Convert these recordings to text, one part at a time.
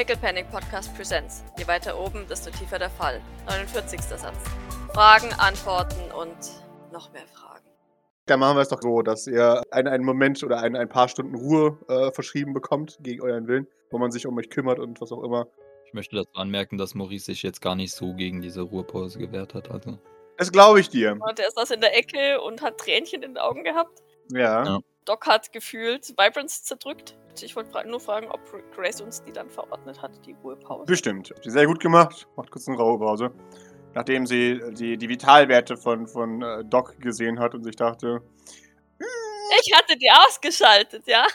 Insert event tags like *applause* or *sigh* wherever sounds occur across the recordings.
Pickle Panic Podcast Presents. Je weiter oben, desto tiefer der Fall. 49. Satz. Fragen, Antworten und noch mehr Fragen. Dann machen wir es doch so, dass ihr einen, einen Moment oder ein, ein paar Stunden Ruhe äh, verschrieben bekommt, gegen euren Willen, wo man sich um euch kümmert und was auch immer. Ich möchte dazu anmerken, dass Maurice sich jetzt gar nicht so gegen diese Ruhepause gewehrt hat. Also. Das glaube ich dir. Und er saß in der Ecke und hat Tränchen in den Augen gehabt. Ja. Ja. Doc hat gefühlt Vibrance zerdrückt. Ich wollte nur fragen, ob Grace uns die dann verordnet hat, die Ruhepause. Bestimmt. Habt ihr sehr gut gemacht. Macht kurz eine Ruhepause. Nachdem sie die, die Vitalwerte von, von äh, Doc gesehen hat und sich dachte, Ich hatte die ausgeschaltet, ja?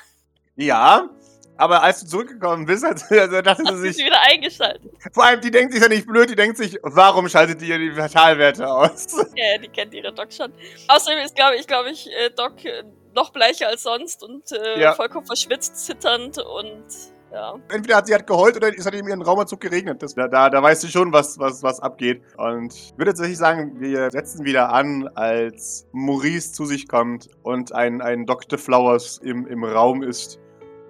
ja, aber als du zurückgekommen bist, hat, also dachte Hat sie sie sich, wieder eingeschaltet. vor allem, die denkt sich ja nicht blöd, die denkt sich, warum schaltet ihr die Vitalwerte aus? Ja, ja, die kennt ihre Doc schon. Außerdem ist, glaube ich, glaube ich, äh, Doc äh, noch bleicher als sonst und äh, Ja. vollkommen verschwitzt, zitternd und ja. Entweder hat sie hat geheult oder es hat in ihren Raumanzug geregnet. Das, da, da, da weißt du schon, was, was, was abgeht. Und ich würde tatsächlich sagen, wir setzen wieder an, als Maurice zu sich kommt und ein, ein Dr. Flowers im, im Raum ist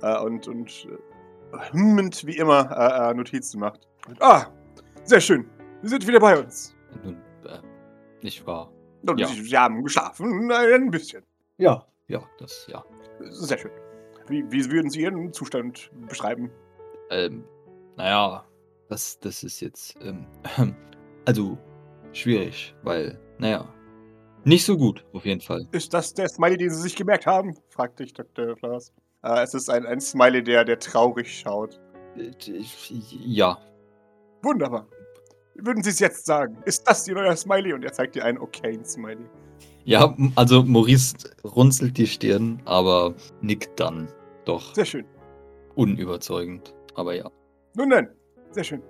äh, und, und äh, hümmend wie immer äh, äh, Notizen macht. Und, ah, sehr schön. Sie sind wieder bei uns. Nun, äh, nicht wahr. Und Ja. sie, sie haben geschlafen, ein bisschen. Ja, Ja, das, ja. Sehr schön. Wie, wie würden Sie Ihren Zustand beschreiben? Ähm, naja, das, das ist jetzt, ähm, *clears throat* also, schwierig, weil, naja, nicht so gut, auf jeden Fall. Ist das der Smiley, den Sie sich gemerkt haben? fragte ich Dr. Flowers. Äh, es ist ein, ein Smiley, der, der traurig schaut. Äh, Ja, Wunderbar. Würden Sie es jetzt sagen? Ist das Ihr neuer Smiley? Und er zeigt dir einen okayen Smiley. Ja, also Maurice runzelt die Stirn, aber nickt dann doch Sehr schön. unüberzeugend. Aber ja, Nun dann, sehr schön.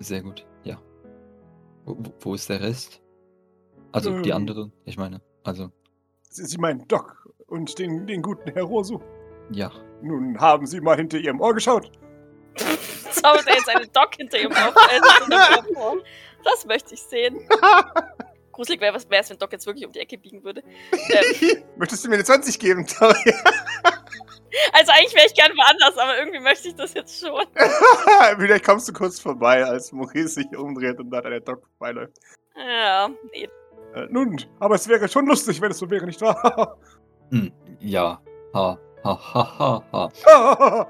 sehr gut, ja. Wo, wo- ist der Rest? Also die Ähm. anderen, ich meine, also, Sie, Sie meinen Doc und den, den guten Herr Rosu. ja. Nun haben Sie mal hinter Ihrem Ohr geschaut. Zaubert er jetzt eine Doc hinter ihrem Ohr? *laughs* Das möchte ich sehen. *laughs* Gruselig wäre es, wenn Doc jetzt wirklich um die Ecke biegen würde. Ähm, *laughs* Möchtest du mir eine 20 geben, *laughs* Tori? also eigentlich wäre ich gern woanders, aber irgendwie möchte ich das jetzt schon. *laughs* Vielleicht kommst du kurz vorbei, als Maurice sich umdreht und da der Doc vorbeiläuft. Ja, nee. Äh, nun, aber es wäre schon lustig, wenn es so wäre, nicht wahr? Hm, ja. Ha, ha, ha, ha, ha.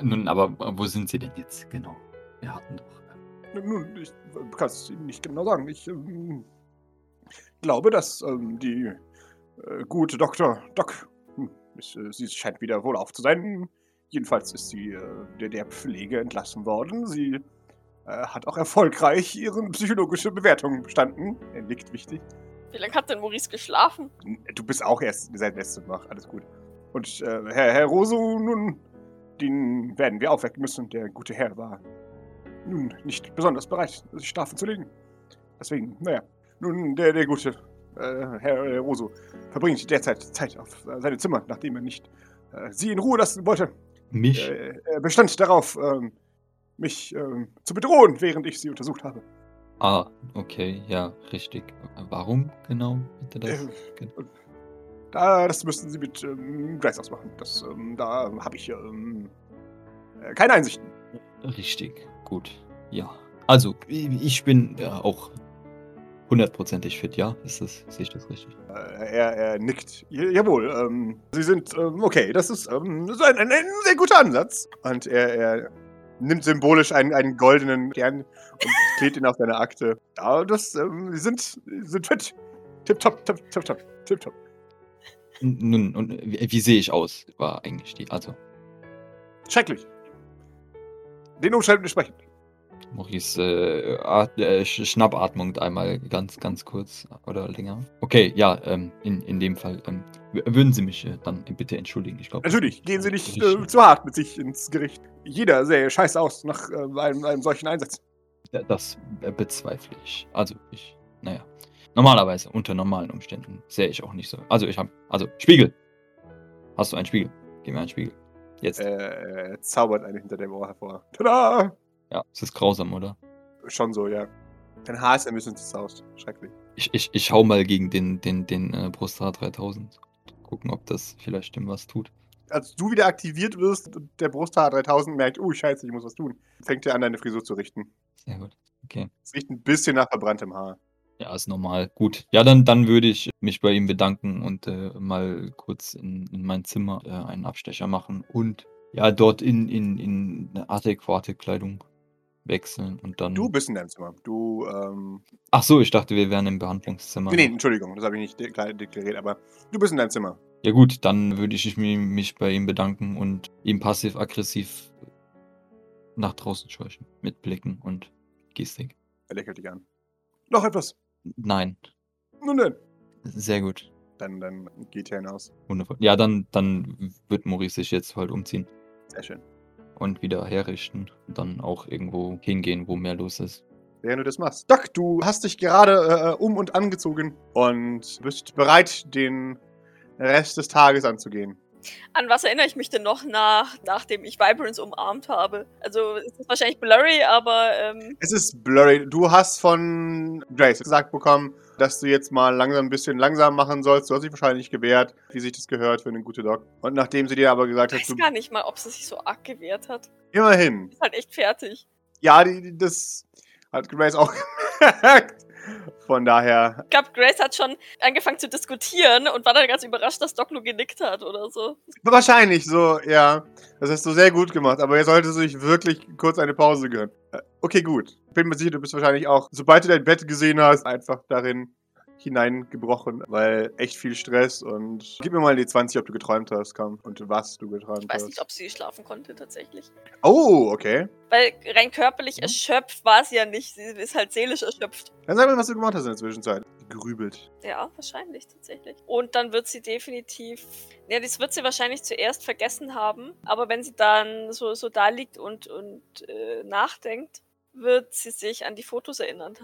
Nun, aber wo sind sie denn jetzt genau? Wir hatten doch. Nun, ich kann es Ihnen nicht genau sagen. Ich ähm, glaube, dass ähm, die äh, gute Dr. Doc, hm, ist, äh, sie scheint wieder wohlauf zu sein. Jedenfalls ist sie äh, der, der Pflege entlassen worden. Sie äh, hat auch erfolgreich ihre psychologische Bewertung bestanden. Er nickt wichtig. Wie lange hat denn Maurice geschlafen? Du bist auch erst seit letztem Mal. Alles gut. Und äh, Herr, Herr Rosu, nun, den werden wir aufwecken müssen. Der gute Herr war nun nicht besonders bereit, sich schlafen zu legen. Deswegen, naja, nun, der, der gute äh, Herr äh, Rosu verbringt derzeit Zeit auf äh, seine Zimmer, nachdem er nicht äh, sie in Ruhe lassen wollte. Mich? Äh, er bestand darauf, ähm, mich ähm, zu bedrohen, während ich sie untersucht habe. Ah, okay, ja, richtig. Warum genau bitte das? Äh, Gen- Da, das müssten Sie mit ähm, Grace ausmachen. Das, ähm, da habe ich ähm, äh, keine Einsichten. Richtig, gut. Ja. Also, ich bin ja auch hundertprozentig fit, ja? Ist das, sehe ich das richtig? Äh, er, er nickt. Jawohl, ähm, Sie sind ähm, okay. Das ist, ähm, das ist ein, ein, ein sehr guter Ansatz. Und er, er nimmt symbolisch einen, einen goldenen Stern und klebt ihn auf seine Akte. Ja, das, ähm, Sie sind, sind fit. Tipptopp, tipp, tipp, tipp, tipptopp. N- Nun, und wie, wie sehe ich aus? War eigentlich die, also, Schrecklich. Den Umständen entsprechend. Maurice, äh, at, äh, Sch- Schnappatmung einmal ganz, ganz kurz oder länger. Okay, ja, ähm, in, in dem Fall, ähm, würden Sie mich äh, dann bitte entschuldigen? Ich glaube. Natürlich, gehen Sie nicht äh, zu hart mit sich ins Gericht. Jeder sähe scheiße aus nach äh, einem, einem solchen Einsatz. Das äh, bezweifle ich. Also, ich, naja. Normalerweise, unter normalen Umständen, sehe ich auch nicht so. Also, ich habe, also, Spiegel. Hast du einen Spiegel? Gib mir einen Spiegel. Jetzt. Äh, er zaubert einen hinter dem Ohr hervor. Tada! Ja, es ist grausam, oder? Schon so, ja. Dein Haar ist ein bisschen zerzaust. Schrecklich. Ich, ich, ich schau mal gegen den, den, den äh, Brustar 3000. Gucken, ob das vielleicht dem was tut. als du wieder aktiviert wirst und der Brusthaar 3000 merkt, oh scheiße, ich muss was tun, fängt er an, deine Frisur zu richten. Sehr gut. Okay. Es riecht ein bisschen nach verbranntem Haar. Ja, ist normal. Gut. Ja, dann, dann würde ich mich bei ihm bedanken und äh, mal kurz in, in mein Zimmer äh, einen Abstecher machen und ja, dort in, in, in eine adäquate Kleidung wechseln und dann. Du bist in deinem Zimmer. Du, ähm. Ach so, ich dachte, wir wären im Behandlungszimmer. Nee, nee, Entschuldigung, das habe ich nicht deklar- deklariert, aber du bist in deinem Zimmer. Ja gut, dann würde ich mich, mich bei ihm bedanken und ihm passiv-aggressiv nach draußen scheuchen. Mit Blicken und Gestik. Er lächelt dich an. Noch etwas. Nein, Nun denn. sehr gut. Dann, dann geht er hinaus. Wundervoll. Ja, dann, dann wird Maurice sich jetzt halt umziehen Sehr schön. Und wieder herrichten. Und dann auch irgendwo hingehen, wo mehr los ist. Während du das machst. Doc, du hast dich gerade äh, um und angezogen und bist bereit, den Rest des Tages anzugehen. An was erinnere ich mich denn noch nach, nachdem ich Vibrance umarmt habe? Also es ist wahrscheinlich blurry, aber ähm, Es ist blurry. Du hast von Grace gesagt bekommen, dass du jetzt mal langsam ein bisschen langsam machen sollst. Du hast dich wahrscheinlich gewehrt, wie sich das gehört für einen guten Doc. Und nachdem sie dir aber gesagt ich hat, weiß du, gar nicht mal, ob sie sich so arg gewehrt hat. immerhin. Ist halt echt fertig. Ja, die, die, das hat Grace auch *laughs* gemerkt. Von daher, Ich glaube, Grace hat schon angefangen zu diskutieren und war dann ganz überrascht, dass Doc nur genickt hat oder so. wahrscheinlich so, ja. Das hast du sehr gut gemacht, aber jetzt solltest du dich wirklich kurz eine Pause gönnen. Äh, Okay, gut. Bin mir sicher, du bist wahrscheinlich auch, sobald du dein Bett gesehen hast, einfach darin hineingebrochen, weil echt viel Stress und gib mir mal die 20, ob du geträumt hast, komm, und was du geträumt Ich weiß hast. nicht, ob sie schlafen konnte tatsächlich. Oh, okay. Weil rein körperlich Mhm. erschöpft war sie ja nicht. Sie ist halt seelisch erschöpft. Dann sag mir, was du gemacht hast in der Zwischenzeit. Gerübelt. Ja, wahrscheinlich tatsächlich. Und dann wird sie definitiv. Ja, das wird sie wahrscheinlich zuerst vergessen haben. Aber wenn sie dann so, so da liegt und, und äh, nachdenkt, wird sie sich an die Fotos erinnern.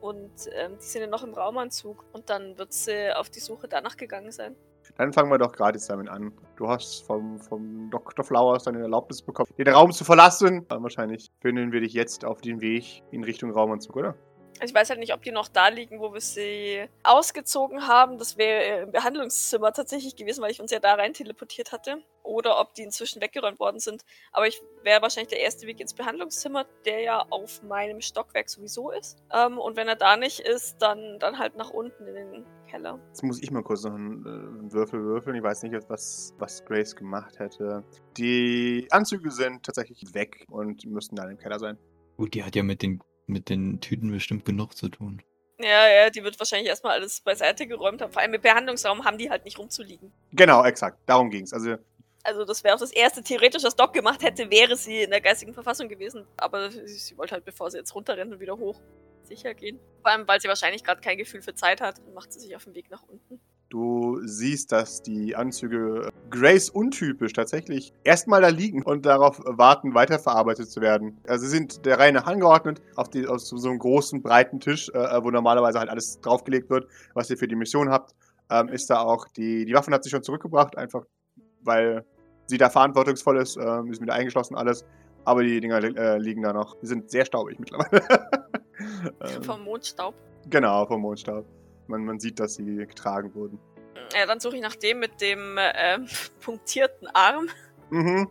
Und ähm, die sind ja noch im Raumanzug. Und dann wird sie auf die Suche danach gegangen sein. Dann fangen wir doch gratis damit an. Du hast vom, vom Dr. Flowers deine Erlaubnis bekommen, den Raum zu verlassen. Dann wahrscheinlich finden wir dich jetzt auf den Weg in Richtung Raumanzug, oder? Also ich weiß halt nicht, ob die noch da liegen, wo wir sie ausgezogen haben. Das wäre im Behandlungszimmer tatsächlich gewesen, weil ich uns ja da rein teleportiert hatte. Oder ob die inzwischen weggeräumt worden sind. Aber ich wäre wahrscheinlich der erste Weg ins Behandlungszimmer, der ja auf meinem Stockwerk sowieso ist. Ähm, und wenn er da nicht ist, dann, dann halt nach unten in den Keller. Jetzt muss ich mal kurz noch einen, äh, einen Würfel würfeln. Ich weiß nicht, was, was Grace gemacht hätte. Die Anzüge sind tatsächlich weg und müssten dann im Keller sein. Gut, die hat ja mit den, mit den Tüten bestimmt genug zu tun. Ja, ja, die wird wahrscheinlich erstmal alles beiseite geräumt haben. Vor allem im Behandlungsraum haben die halt nicht rumzuliegen. Genau, exakt. Darum ging es. Also, Also das wäre auch das erste theoretisch, was Doc gemacht hätte, wäre sie in der geistigen Verfassung gewesen. Aber sie, sie wollte halt, bevor sie jetzt runterrennt und wieder hoch, sicher gehen. Vor allem, weil sie wahrscheinlich gerade kein Gefühl für Zeit hat, macht sie sich auf den Weg nach unten. Du siehst, dass die Anzüge Grace untypisch tatsächlich erstmal da liegen und darauf warten, weiterverarbeitet zu werden. Also sie sind der Reihe nach angeordnet auf, die, auf so einem großen, breiten Tisch, äh, wo normalerweise halt alles draufgelegt wird, was ihr für die Mission habt. Ähm, ist da auch die, die Waffen hat sie schon zurückgebracht, einfach weil sie da verantwortungsvoll ist, ähm, ist wieder eingeschlossen alles. Aber die Dinger äh, liegen da noch. Die sind sehr staubig mittlerweile. *laughs* *laughs* ähm, Vom Mondstaub. genau, vom Mondstaub. Man, man sieht, dass sie getragen wurden. Ja, dann suche ich nach dem mit dem ähm, *laughs* punktierten Arm. Mhm.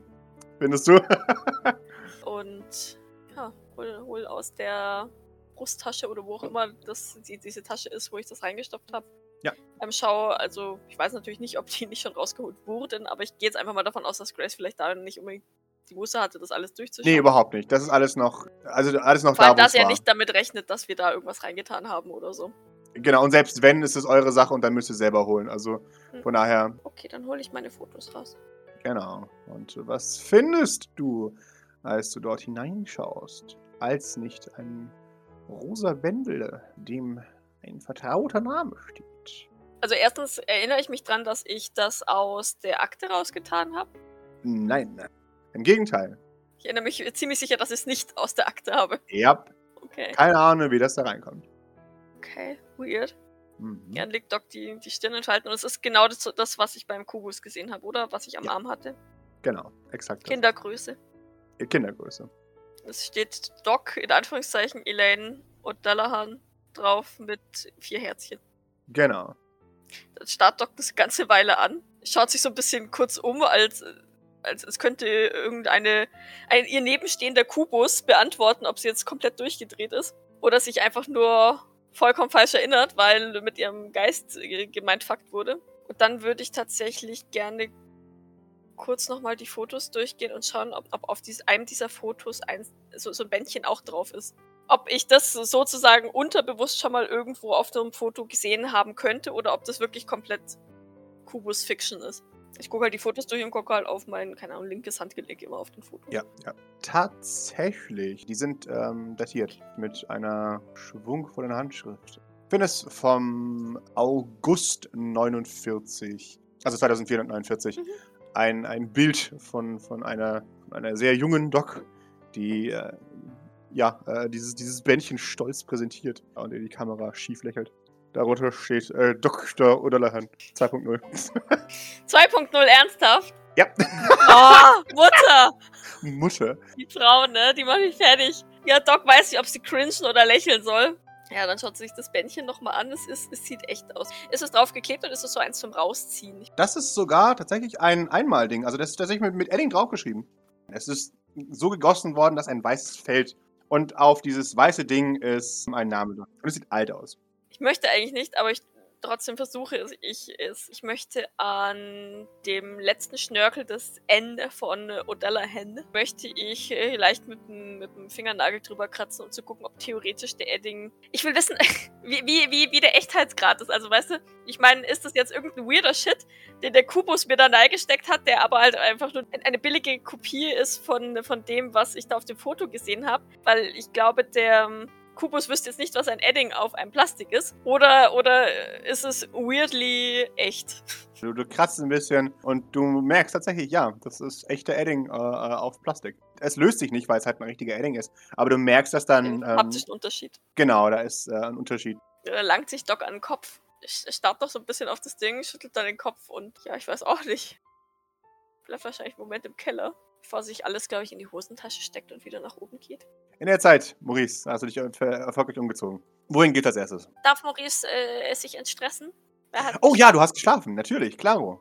Findest du? *laughs* Und ja, hol, hol aus der Brusttasche oder wo auch immer das, die, diese Tasche ist, wo ich das reingestopft habe. Ja. Ähm, schau, also ich weiß natürlich nicht, ob die *laughs* nicht schon rausgeholt wurden, aber ich gehe jetzt einfach mal davon aus, dass Grace vielleicht da nicht unbedingt die Muße hatte, das alles durchzuschauen. nee, überhaupt nicht. Das ist alles noch, also alles noch Vor allem, da, wo da es sie ja war. nicht damit rechnet, dass wir da irgendwas reingetan haben oder so. Genau, und selbst wenn, ist es eure Sache und dann müsst ihr selber holen. Also Hm. von daher, Okay, dann hole ich meine Fotos raus. genau. Und was findest du, als du dort hineinschaust? Als nicht ein rosa Bändel, dem ein vertrauter Name steht. Also erstens erinnere ich mich dran, dass ich das aus der Akte rausgetan habe. Nein, nein. Im Gegenteil. Ich erinnere mich ziemlich sicher, dass ich es nicht aus der Akte habe. Ja, Okay. keine Ahnung, wie das da reinkommt. Okay, weird. Mhm. Gern legt Doc die, die Stirn entfalten und es ist genau das, das, was ich beim Kubus gesehen habe, oder? Was ich am Ja. Arm hatte. Genau, exakt. das. Kindergröße. Kindergröße. Es steht Doc, in Anführungszeichen, Elaine und Dallahan drauf mit vier Herzchen. Genau. Dann starrt Doc das ganze Weile an. schaut sich so ein bisschen kurz um, als, als, als könnte irgendeine ein ihr nebenstehender Kubus beantworten, ob sie jetzt komplett durchgedreht ist. Oder sich einfach nur vollkommen falsch erinnert, weil mit ihrem Geist gemeint Fakt wurde. Und dann würde ich tatsächlich gerne kurz nochmal die Fotos durchgehen und schauen, ob, ob auf dies, einem dieser Fotos ein, so, so ein Bändchen auch drauf ist. Ob ich das sozusagen unterbewusst schon mal irgendwo auf einem Foto gesehen haben könnte oder ob das wirklich komplett Kubus Fiction ist. Ich gucke halt die Fotos durch und gucke halt auf mein, keine Ahnung, linkes Handgelenk immer auf den Fotos. Ja, ja. Tatsächlich. Die sind ähm, datiert mit einer schwungvollen Handschrift. Ich finde es vom August 49, also 2449, mhm. ein, ein Bild von, von, einer, von einer sehr jungen Doc, die äh, ja, äh, dieses, dieses Bändchen stolz präsentiert und in die Kamera schief lächelt. Darunter steht äh, Dr. O'Dallahan 2.0. 2.0 ernsthaft? Ja. Oh, Mutter! *laughs* Mutter. Die Frau, ne? Die macht mich fertig. Ja, Doc weiß nicht, ob sie cringen oder lächeln soll. Ja, dann schaut sie sich das Bändchen nochmal an. Es, ist, es sieht echt aus. Ist es draufgeklebt oder ist es so eins zum Rausziehen? Das ist sogar tatsächlich ein Einmalding. Also das ist tatsächlich mit, mit Edding draufgeschrieben. Es ist so gegossen worden, dass ein weißes Feld und auf dieses weiße Ding ist ein Name drin. Und es sieht alt aus. Ich möchte eigentlich nicht, aber ich trotzdem versuche ich es. Ich möchte an dem letzten Schnörkel des N von O'Dallahan möchte ich äh, leicht mit dem, mit dem Fingernagel drüber kratzen, um zu gucken, ob theoretisch der Edding. Ich will wissen, *laughs* wie, wie, wie, wie der Echtheitsgrad ist. Also weißt du, ich meine, ist das jetzt irgendein weirder Shit, den der Kubus mir da reingesteckt hat, der aber halt einfach nur eine billige Kopie ist von, von dem, was ich da auf dem Foto gesehen habe? Weil ich glaube, der Kubus wüsste jetzt nicht, was ein Edding auf einem Plastik ist. Oder, oder ist es weirdly echt? *laughs* Du, du kratzt ein bisschen und du merkst tatsächlich, ja, das ist echter Edding äh, äh auf Plastik. Es löst sich nicht, weil es halt ein richtiger Edding ist. Aber du merkst, dass dann. Ähm, haptischen Unterschied. Genau, da ist äh, ein Unterschied. Da langt sich Doc an den Kopf. Ich starrt doch so ein bisschen auf das Ding, schüttelt dann den Kopf und ja, ich weiß auch nicht. Bleibt wahrscheinlich einen Moment im Keller, bevor sich alles, glaube ich, in die Hosentasche steckt und wieder nach oben geht. In der Zeit, Maurice, hast du dich erfolgreich umgezogen. Wohin geht als erstes? Darf Maurice äh, sich entstressen? Oh ja, du hast geschlafen, natürlich, klaro.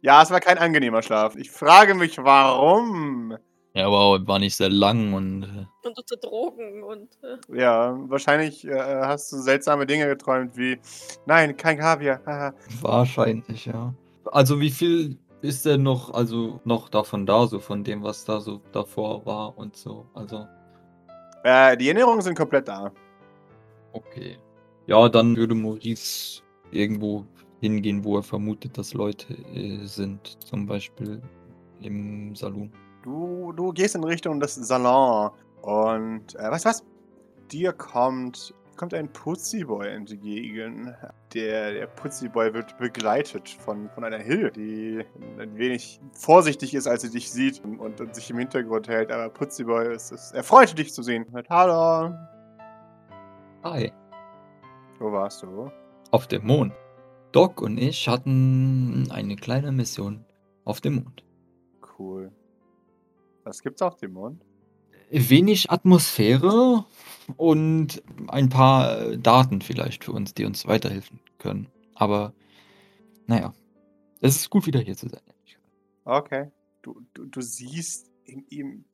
Ja, es war kein angenehmer Schlaf. Ich frage mich, warum. Ja, aber war nicht sehr lang und. Äh und unter Drogen und. Äh ja, wahrscheinlich äh, hast du seltsame Dinge geträumt wie. Nein, kein Kaviar. wahrscheinlich, ja. Also, wie viel ist denn noch, also noch davon da, so von dem, was da so davor war und so? Also. Äh, die Erinnerungen sind komplett da. Okay. Ja, dann würde Maurice irgendwo hingehen, wo er vermutet, dass Leute äh, sind. Zum Beispiel im Salon. Du, du gehst in Richtung des Salon und äh, weißt du was? Dir kommt kommt ein Putziboy entgegen. Der, der Putziboy wird begleitet von, von einer Hill, die ein wenig vorsichtig ist, als sie dich sieht und, und sich im Hintergrund hält. Aber Putziboy ist es. Er freut dich zu sehen. Mit Hallo. Hi. Wo warst du? Auf dem Mond. Doc und ich hatten eine kleine Mission auf dem Mond. Cool. Was gibt's auf dem Mond? Wenig Atmosphäre und ein paar äh, Daten vielleicht für uns, die uns weiterhelfen können. Aber naja, es ist gut, wieder hier zu sein. Okay. Du, du, du siehst in ihm.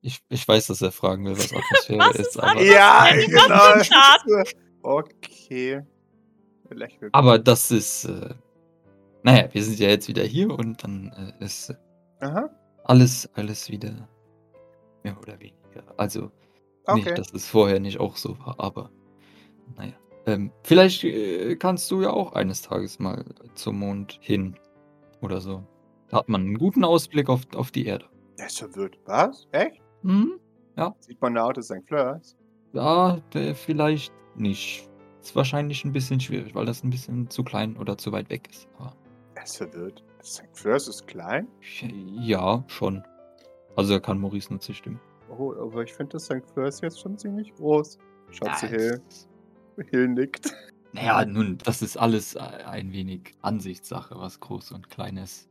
Ich, ich weiß, dass er fragen will, was Atmosphäre was ist, aber. Ja, genau. Okay. Lächeln. Aber das ist. Äh, naja, wir sind ja jetzt wieder hier und dann äh, ist Aha. alles, alles wieder mehr oder weniger. Also Okay. Nicht, dass es vorher nicht auch so war, aber naja. Ähm, vielleicht äh, kannst du ja auch eines Tages mal zum Mond hin oder so. Da hat man einen guten Ausblick auf, auf die Erde. Ist verwirrt. Was? Echt? Mhm. Ja. Sieht man da Autos St. Fleurs? Ja, vielleicht nicht. Ist wahrscheinlich ein bisschen schwierig, weil das ein bisschen zu klein oder zu weit weg ist. Aber er ist verwirrt. St. Fleurs ist klein? Ja, schon. Also da kann Maurice nur zustimmen. Oh, aber ich finde das St. Fleur jetzt schon ziemlich groß. Schatze Hill. Hill nickt. *laughs* Naja, nun, das ist alles ein wenig Ansichtssache, was groß und klein ist.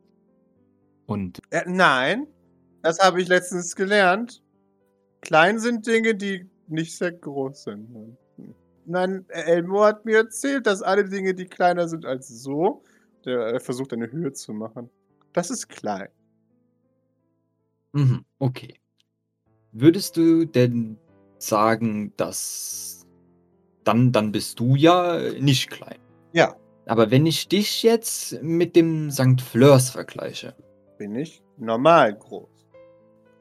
Und. Äh, nein, das habe ich letztens gelernt. Klein sind Dinge, die nicht sehr groß sind. Nein, Elmo hat mir erzählt, dass alle Dinge, die kleiner sind als so, Der versucht eine Höhe zu machen. Das ist klein. Mhm, okay. Würdest du denn sagen, dass dann, dann bist du ja nicht klein. Ja. Aber wenn ich dich jetzt mit dem St. Fleurs vergleiche. Bin ich normal groß.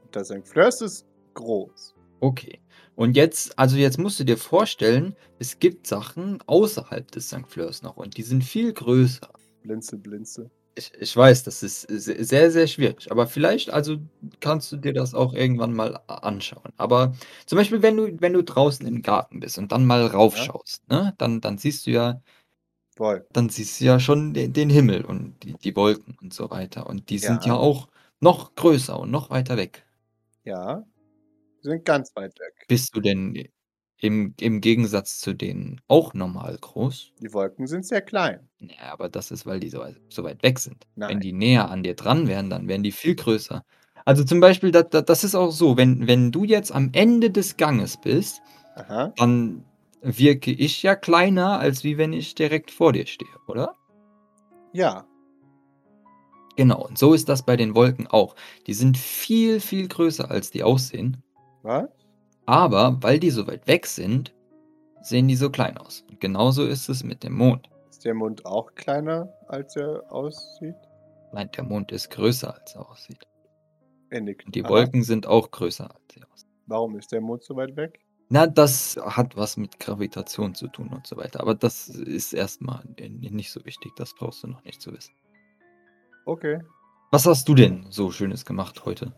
Und der St. Fleurs ist groß. Okay. Und jetzt, also jetzt musst du dir vorstellen, es gibt Sachen außerhalb des St. Fleurs noch und die sind viel größer. Blinze, blinze. Ich, ich weiß, das ist sehr, sehr schwierig. Aber vielleicht, also kannst du dir das auch irgendwann mal anschauen. Aber zum Beispiel, wenn du, wenn du draußen im Garten bist und dann mal raufschaust, ja. ne, dann, dann siehst du ja, Voll. dann siehst du ja schon den, den Himmel und die, die Wolken und so weiter. Und die sind ja. ja auch noch größer und noch weiter weg. Ja, die sind ganz weit weg. Bist du denn im, im Gegensatz zu denen auch normal groß? Die Wolken sind sehr klein. Ja, aber das ist, weil die so, so weit weg sind. Wenn Nein. die näher an dir dran wären, dann wären die viel größer. Also zum Beispiel, das, das ist auch so, wenn, wenn du jetzt am Ende des Ganges bist, Aha. dann wirke ich ja kleiner, als wie wenn ich direkt vor dir stehe, oder? Ja, Genau, und so ist das bei den Wolken auch. Die sind viel, viel größer, als die aussehen. was? Aber weil die so weit weg sind, sehen die so klein aus. Und genauso ist es mit dem Mond. Ist der Mond auch kleiner, als er aussieht? Nein, der Mond ist größer, als er aussieht. Er nickt. Und die Aha. Wolken sind auch größer, als sie aussehen. Warum ist der Mond so weit weg? Na, das hat was mit Gravitation zu tun und so weiter. Aber das ist erstmal nicht so wichtig. Das brauchst du noch nicht zu wissen. Okay. Was hast du denn so Schönes gemacht heute?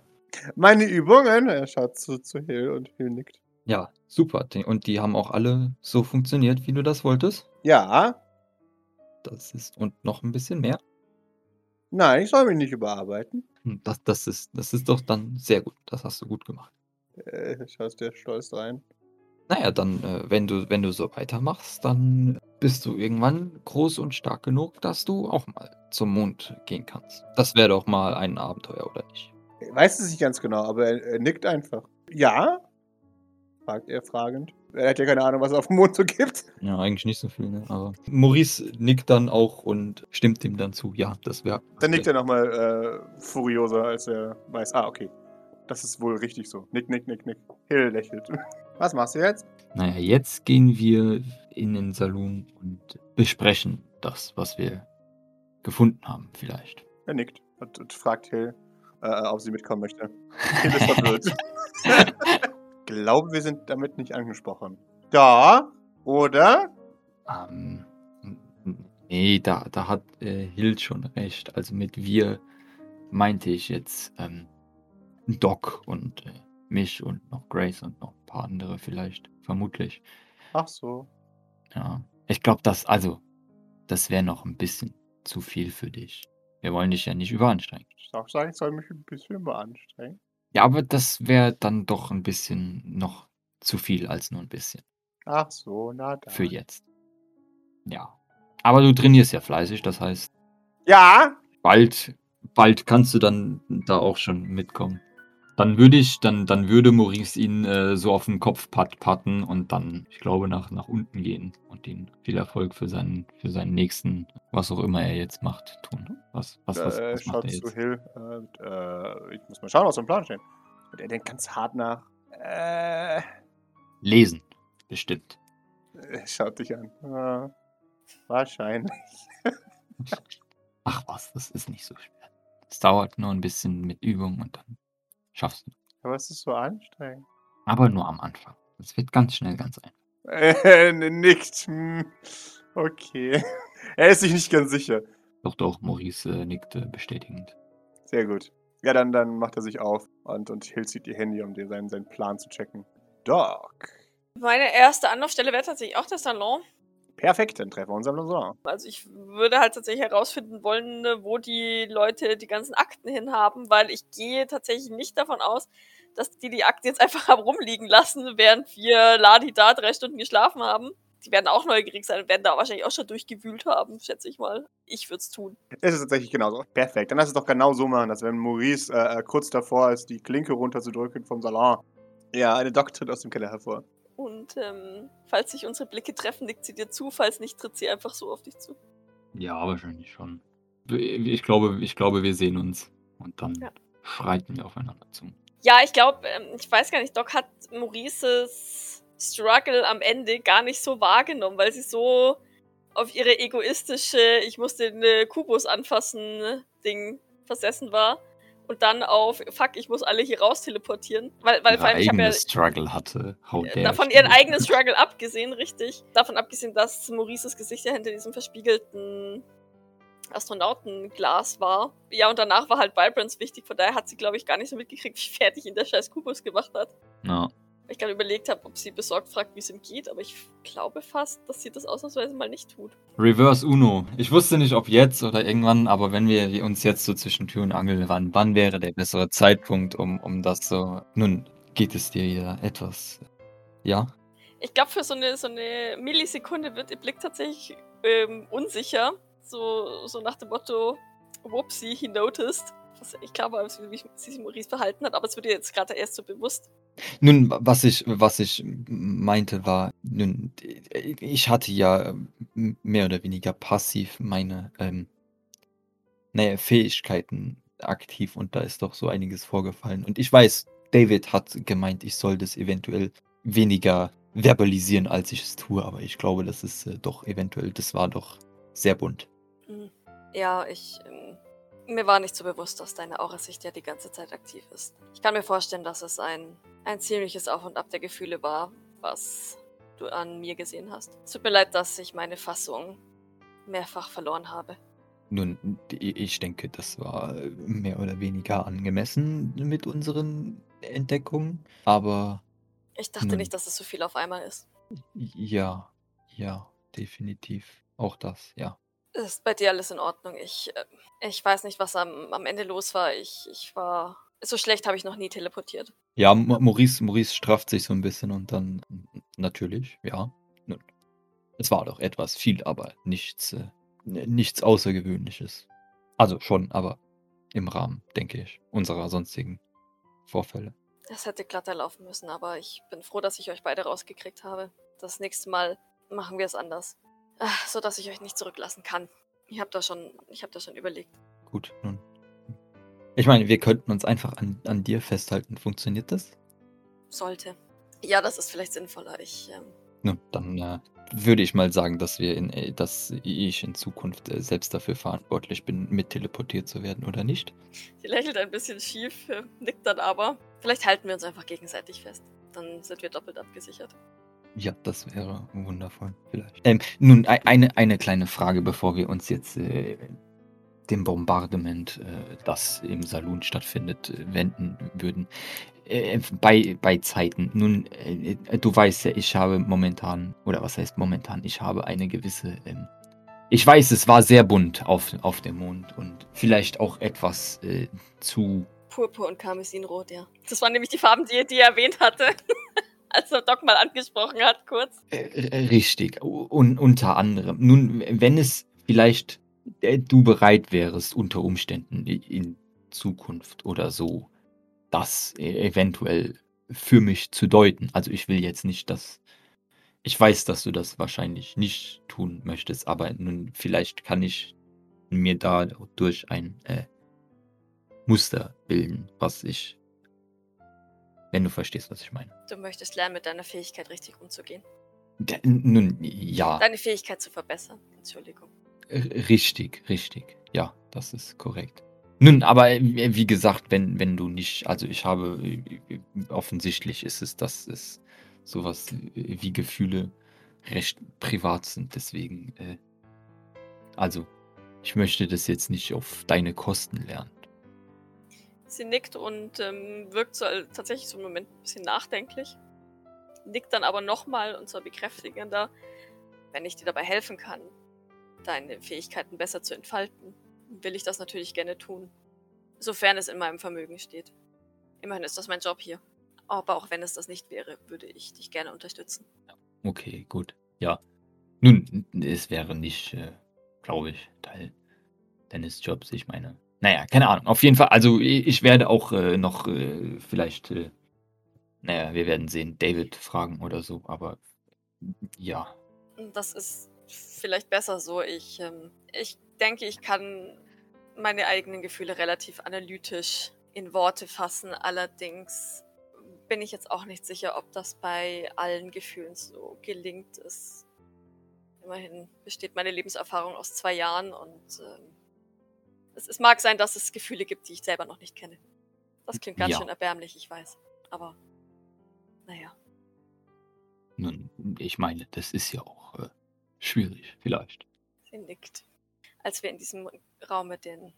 Meine Übungen, er schaut zu, zu Hill und Hill nickt. Ja, super. Und die haben auch alle so funktioniert, wie du das wolltest. Ja, Das ist und noch ein bisschen mehr. nein, ich soll mich nicht überarbeiten. Hm, Das, das, ist, das ist doch dann sehr gut. Das hast du gut gemacht. Äh, schaust der stolz rein. Naja, dann, äh, wenn du, wenn du so weitermachst, dann bist du irgendwann groß und stark genug, dass du auch mal zum Mond gehen kannst. Das wäre doch mal ein Abenteuer, oder nicht? Er weiß es nicht ganz genau, aber er, er nickt einfach. Ja? fragt er fragend. Er hat ja keine Ahnung, was es auf dem Mond so gibt. Ja, eigentlich nicht so viel, ne? Aber Maurice nickt dann auch und stimmt ihm dann zu. Ja, das wäre. Dann nickt er nochmal äh, furioser, als er weiß. Ah, okay. Das ist wohl richtig so. Nick, nick, nick, nick. Hill lächelt. *laughs* Was machst du jetzt? Naja, jetzt gehen wir in den Salon und besprechen das, was wir gefunden haben, vielleicht. Er nickt und, und fragt Hill, äh, ob sie mitkommen möchte. Hill ist verwirrt. Glaube, wir sind damit nicht angesprochen. Da, oder? Ähm, nee, da, da hat äh, Hild schon recht. Also mit wir meinte ich jetzt ähm, Doc und äh, mich und noch Grace und noch ein paar andere vielleicht, vermutlich. Ach so. Ja. Ich glaube, das, also, das wäre noch ein bisschen zu viel für dich. Wir wollen dich ja nicht überanstrengen. Ich darf sagen, ich soll mich ein bisschen beanstrengen. Ja, aber das wäre dann doch ein bisschen noch zu viel als nur ein bisschen. Ach so, na dann. Für jetzt. Ja. Aber du trainierst ja fleißig, das heißt, Ja, bald, bald kannst du dann da auch schon mitkommen. Dann würde ich, dann, dann würde Maurice ihn äh, so auf den Kopf pat patten und dann, ich glaube, nach, nach unten gehen und ihm viel Erfolg für seinen, für seinen nächsten, was auch immer er jetzt macht, tun. Was, was, was, äh, was macht schaut er zu jetzt? Hill. Und, äh, ich muss mal schauen, was im Plan steht. Und er denkt ganz hart nach. Äh, Lesen, bestimmt. er schaut dich an. Ah, wahrscheinlich. *laughs* Ach was, das ist nicht so schwer. Es dauert nur ein bisschen mit Übung und dann schaffst du. Aber es ist so anstrengend. Aber nur am Anfang. Es wird ganz schnell ganz einfach. *laughs* Er nickt. Hm, Okay. *laughs* Er ist sich nicht ganz sicher. Doch, doch, Maurice äh, nickte bestätigend. Sehr gut. Ja, dann, dann macht er sich auf und, und Hill zieht ihr Handy, um dir seinen, seinen Plan zu checken. Doc. Meine erste Anlaufstelle wäre tatsächlich auch der Salon. Perfekt, dann treffen wir uns am Lausanne. Also ich würde halt tatsächlich herausfinden wollen, ne, wo die Leute die ganzen Akten hinhaben, weil ich gehe tatsächlich nicht davon aus, dass die die Akten jetzt einfach haben rumliegen lassen, während wir Ladi da drei Stunden geschlafen haben. Die werden auch neugierig sein und werden da wahrscheinlich auch schon durchgewühlt haben, schätze ich mal. Ich würde es tun. Es ist tatsächlich genauso. Perfekt. Dann lass es doch genau so machen, dass wenn Maurice äh, äh, kurz davor ist, die Klinke runterzudrücken vom Salon, ja, eine Doc tritt aus dem Keller hervor. Und ähm, falls sich unsere Blicke treffen, nickt sie dir zu. Falls nicht, tritt sie einfach so auf dich zu. Ja, wahrscheinlich schon. Ich glaube, ich glaube, wir sehen uns. Und dann Ja. schreiten wir aufeinander zu. Ja, ich glaube, ähm, ich weiß gar nicht, Doc hat Maurices Struggle am Ende gar nicht so wahrgenommen, weil sie so auf ihre egoistische, ich muss den Kubus anfassen, Ding versessen war. Und dann auf, fuck, ich muss alle hier raus teleportieren. Weil, weil vor allem, ich habe ja Struggle hatte. How dare davon ihren eigenen Struggle abgesehen, richtig. Davon abgesehen, dass Maurices Gesicht ja hinter diesem verspiegelten Astronautenglas war. Ja, und danach war halt Vibrance wichtig, von daher hat sie, glaube ich, gar nicht so mitgekriegt, *laughs* wie fertig ihn der scheiß Kubus gemacht hat. Ja. Weil ich gerade überlegt habe, ob sie besorgt fragt, wie es ihm geht, aber ich glaube fast, dass sie das ausnahmsweise mal nicht tut. Reverse Uno. Ich wusste nicht, ob jetzt oder irgendwann, aber wenn wir uns jetzt so zwischen Tür und Angel waren, wann wäre der bessere Zeitpunkt, um, um das so. Nun, geht es dir ja etwas. Ja? Ich glaube, für so eine, so eine Millisekunde wird ihr Blick tatsächlich ähm, unsicher. So, so nach dem Motto, whoopsie, he noticed. Was ich glaube, wie sie sich Maurice verhalten hat, aber es wird ihr jetzt gerade erst so bewusst. Nun, was ich, was ich meinte war, nun, ich hatte ja ähm, mehr oder weniger passiv meine, ähm, naja, Fähigkeiten aktiv und da ist doch so einiges vorgefallen. Und ich weiß, David hat gemeint, ich soll das eventuell weniger verbalisieren, als ich es tue, aber ich glaube, das ist äh, doch eventuell, das war doch sehr bunt. Hm. Ja, ich. Ähm, mir war nicht so bewusst, dass deine Aura-Sicht ja die ganze Zeit aktiv ist. Ich kann mir vorstellen, dass es ein, ein ziemliches Auf und Ab der Gefühle war, was du an mir gesehen hast. Es tut mir leid, dass ich meine Fassung mehrfach verloren habe. Nun, ich denke, das war mehr oder weniger angemessen mit unseren Entdeckungen, aber Ich dachte Nun. nicht, dass es so viel auf einmal ist. ja, ja, definitiv. Auch das, ja. Ist bei dir alles in Ordnung? Ich, äh, ich weiß nicht, was am, am Ende los war. Ich, ich war. So schlecht habe ich noch nie teleportiert. Ja, Ma- Maurice, Maurice strafft sich so ein bisschen und dann natürlich, ja. Es war doch etwas viel, aber nichts, äh, nichts Außergewöhnliches. Also schon, aber im Rahmen, denke ich, unserer sonstigen Vorfälle. Es hätte glatter laufen müssen, aber ich bin froh, dass ich euch beide rausgekriegt habe. Das nächste Mal machen wir es anders. Ah, So dass ich euch nicht zurücklassen kann. Ich habe da schon, ich habe da schon überlegt. Gut, nun. Ich meine, wir könnten uns einfach an, an dir festhalten. Funktioniert das? Sollte. Ja, das ist vielleicht sinnvoller. Ich, ähm, Nun, dann äh, würde ich mal sagen, dass wir in, äh, dass ich in Zukunft äh, selbst dafür verantwortlich bin, mit teleportiert zu werden oder nicht. sie lächelt ein bisschen schief, äh, nickt dann aber. Vielleicht halten wir uns einfach gegenseitig fest. Dann sind wir doppelt abgesichert. Ja, das wäre wundervoll, vielleicht. Ähm, nun, ei- eine, eine kleine Frage, bevor wir uns jetzt äh, dem Bombardement, äh, das im Saloon stattfindet, äh, wenden würden. Äh, bei, bei Zeiten. Nun, äh, du weißt ja, ich habe momentan, oder was heißt momentan, ich habe eine gewisse. Ähm, ich weiß, es war sehr bunt auf, auf dem Mond und vielleicht auch etwas äh, zu Purpur und Karmesinrot, ja. Das waren nämlich die Farben, die, die er erwähnt hatte. *laughs* Als er Doc mal angesprochen hat, kurz. Äh, Richtig, und unter anderem. Nun, wenn es vielleicht äh, du bereit wärst, unter Umständen in Zukunft oder so, das äh, eventuell für mich zu deuten. Also ich will jetzt nicht, dass. Ich weiß, dass du das wahrscheinlich nicht tun möchtest, aber nun, vielleicht kann ich mir dadurch ein äh, Muster bilden, was ich. Wenn du verstehst, was ich meine. Du möchtest lernen, mit deiner Fähigkeit richtig umzugehen. D- Nun, ja. Deine Fähigkeit zu verbessern. Entschuldigung. R- Richtig, richtig. Ja, das ist korrekt. Nun, aber äh, wie gesagt, wenn, wenn du nicht, also ich habe, äh, offensichtlich ist es, dass es sowas äh, wie Gefühle recht privat sind, deswegen, äh, also ich möchte das jetzt nicht auf deine Kosten lernen. Sie nickt und ähm, wirkt so äh, tatsächlich so einen Moment ein bisschen nachdenklich. Nickt dann aber nochmal und zwar bekräftigender, wenn ich dir dabei helfen kann, deine Fähigkeiten besser zu entfalten, will ich das natürlich gerne tun. Sofern es in meinem Vermögen steht. Immerhin ist das mein Job hier. Aber auch wenn es das nicht wäre, würde ich dich gerne unterstützen. Okay, gut. Ja. Nun, es wäre nicht, äh, glaube ich, Teil deines Jobs. Ich meine, naja, keine Ahnung. Auf jeden Fall, also ich werde auch äh, noch äh, vielleicht, äh, naja, wir werden sehen, David fragen oder so, aber ja. Das ist vielleicht besser so. Ich, ähm, ich denke, ich kann meine eigenen Gefühle relativ analytisch in Worte fassen. Allerdings bin ich jetzt auch nicht sicher, ob das bei allen Gefühlen so gelingt. Es, immerhin besteht meine Lebenserfahrung aus zwei Jahren und ähm, es, es, mag sein, dass es Gefühle gibt, die ich selber noch nicht kenne. Das klingt ganz ja. schön erbärmlich, ich weiß. Aber naja. Nun, ich meine, das ist ja auch äh, schwierig, vielleicht. Sie nickt. Als wir in diesem Raum mit den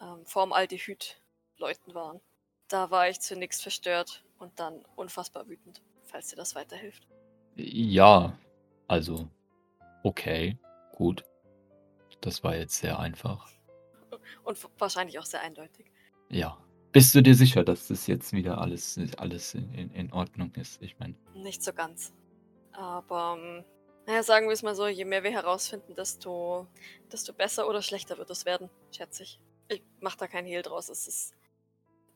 ähm, Formaldehyd-Leuten waren. Da war ich zunächst verstört und dann unfassbar wütend, falls dir das weiterhilft. Ja, also, okay, gut. Das war jetzt sehr einfach. Und wahrscheinlich auch sehr eindeutig. Ja. Bist du dir sicher, dass das jetzt wieder alles, alles in, in Ordnung ist? Ich meine. Nicht so ganz. Aber, ähm, naja, sagen wir es mal so, je mehr wir herausfinden, desto, desto besser oder schlechter wird es werden, schätze ich. Ich mache da keinen Hehl draus. Es ist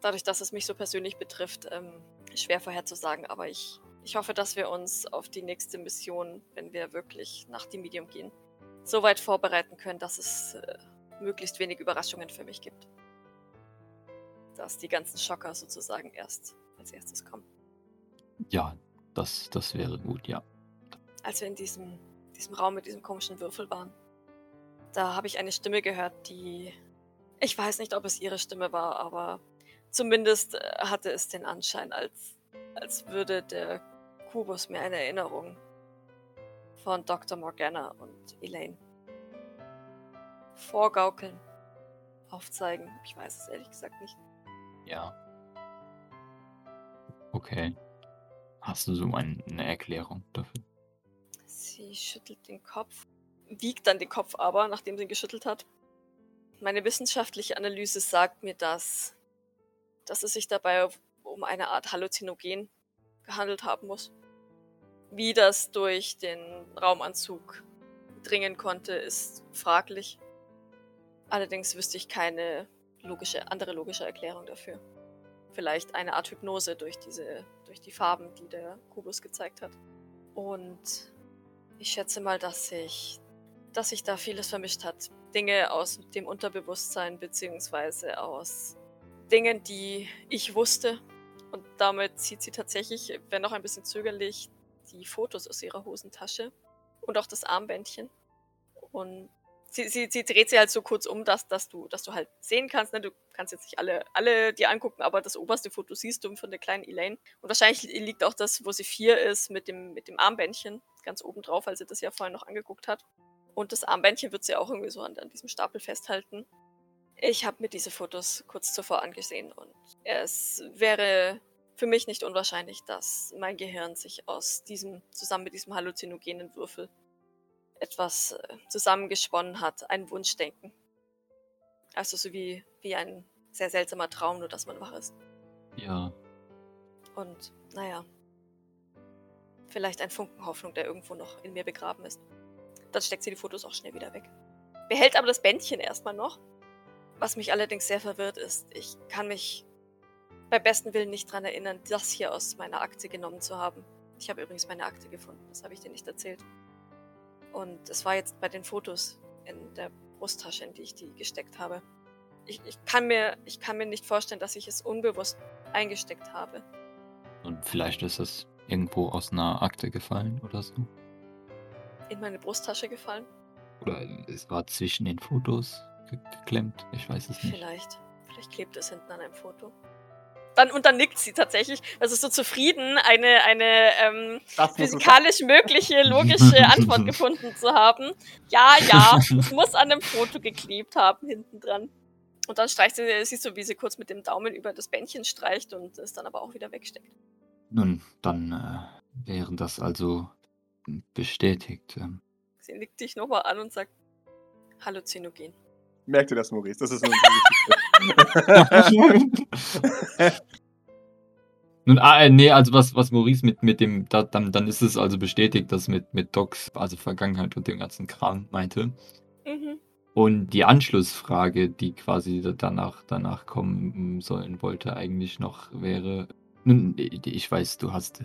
dadurch, dass es mich so persönlich betrifft, ähm, schwer vorherzusagen. Aber ich, ich hoffe, dass wir uns auf die nächste Mission, wenn wir wirklich nach dem Medium gehen, so weit vorbereiten können, dass es äh, möglichst wenig Überraschungen für mich gibt. Dass die ganzen Schocker sozusagen erst als erstes kommen. Ja, das, das wäre gut, ja. Als wir in diesem, diesem Raum mit diesem komischen Würfel waren, da habe ich eine Stimme gehört, die. Ich weiß nicht, ob es ihre Stimme war, aber Zumindest äh, hatte es den Anschein, als, als würde der Kubus mir eine Erinnerung von Dr. Morgana und Elaine vorgaukeln, aufzeigen. Ich weiß es ehrlich gesagt nicht. Ja. Okay. Hast du so ein, eine Erklärung dafür? Sie schüttelt den Kopf, wiegt dann den Kopf aber, nachdem sie ihn geschüttelt hat. Meine wissenschaftliche Analyse sagt mir, dass dass es sich dabei um eine Art Halluzinogen gehandelt haben muss. Wie das durch den Raumanzug dringen konnte, ist fraglich. Allerdings wüsste ich keine logische, andere logische Erklärung dafür. Vielleicht eine Art Hypnose durch diese, durch die Farben, die der Kubus gezeigt hat. Und ich schätze mal, dass sich, dass sich da vieles vermischt hat. Dinge aus dem Unterbewusstsein beziehungsweise aus Dingen, die ich wusste. Und damit zieht sie tatsächlich, wenn auch ein bisschen zögerlich, die Fotos aus ihrer Hosentasche und auch das Armbändchen. Und sie, sie, sie dreht sie halt so kurz um, dass, dass, du, dass du halt sehen kannst. Ne? Du kannst jetzt nicht alle, alle dir angucken, aber das oberste Foto siehst du von der kleinen Elaine. Und wahrscheinlich liegt auch das, wo sie vier ist, mit dem, mit dem Armbändchen ganz oben drauf, weil sie das ja vorhin noch angeguckt hat. Und das Armbändchen wird sie auch irgendwie so an, an diesem Stapel festhalten. Ich habe mir diese Fotos kurz zuvor angesehen und es wäre für mich nicht unwahrscheinlich, dass mein Gehirn sich aus diesem, zusammen mit diesem halluzinogenen Würfel, etwas äh, zusammengesponnen hat, ein Wunschdenken. Also so wie, wie ein sehr seltsamer Traum, nur dass man wach ist. Ja. Und naja, vielleicht ein Funken Hoffnung, der irgendwo noch in mir begraben ist. Dann steckt sie die Fotos auch schnell wieder weg. Behält aber das Bändchen erstmal noch was mich allerdings sehr verwirrt ist, ich kann mich bei besten Willen nicht daran erinnern, das hier aus meiner Akte genommen zu haben. Ich habe übrigens meine Akte gefunden, das habe ich dir nicht erzählt. Und es war jetzt bei den Fotos in der Brusttasche, in die ich die gesteckt habe. Ich, ich, kann mir, ich kann mir nicht vorstellen, dass ich es unbewusst eingesteckt habe. Und vielleicht ist es irgendwo aus einer Akte gefallen oder so? In meine Brusttasche gefallen? Oder es war zwischen den Fotos? geklemmt. Ich weiß es nicht. Vielleicht. Vielleicht klebt es hinten an einem Foto. Dann, und dann nickt sie tatsächlich. Also so zufrieden, eine, eine ähm, physikalisch mögliche, logische *laughs* Antwort gefunden zu haben. Ja, ja, es muss an einem Foto geklebt haben, hinten dran. Und dann streicht sie, siehst du, wie sie kurz mit dem Daumen über das Bändchen streicht und es dann aber auch wieder wegsteckt. Nun, dann äh, wäre das also bestätigt. Sie nickt dich nochmal an und sagt, Halluzinogen. Merkt ihr das, Maurice? Das ist so *laughs* Nun, ah, äh, nee, also was, was Maurice mit, mit dem, da, dann, dann ist es also bestätigt, dass mit, mit Docs, also Vergangenheit und dem ganzen Kram meinte. Mhm. Und die Anschlussfrage, die quasi danach, danach kommen sollen wollte, eigentlich noch wäre, nun, ich weiß, du hast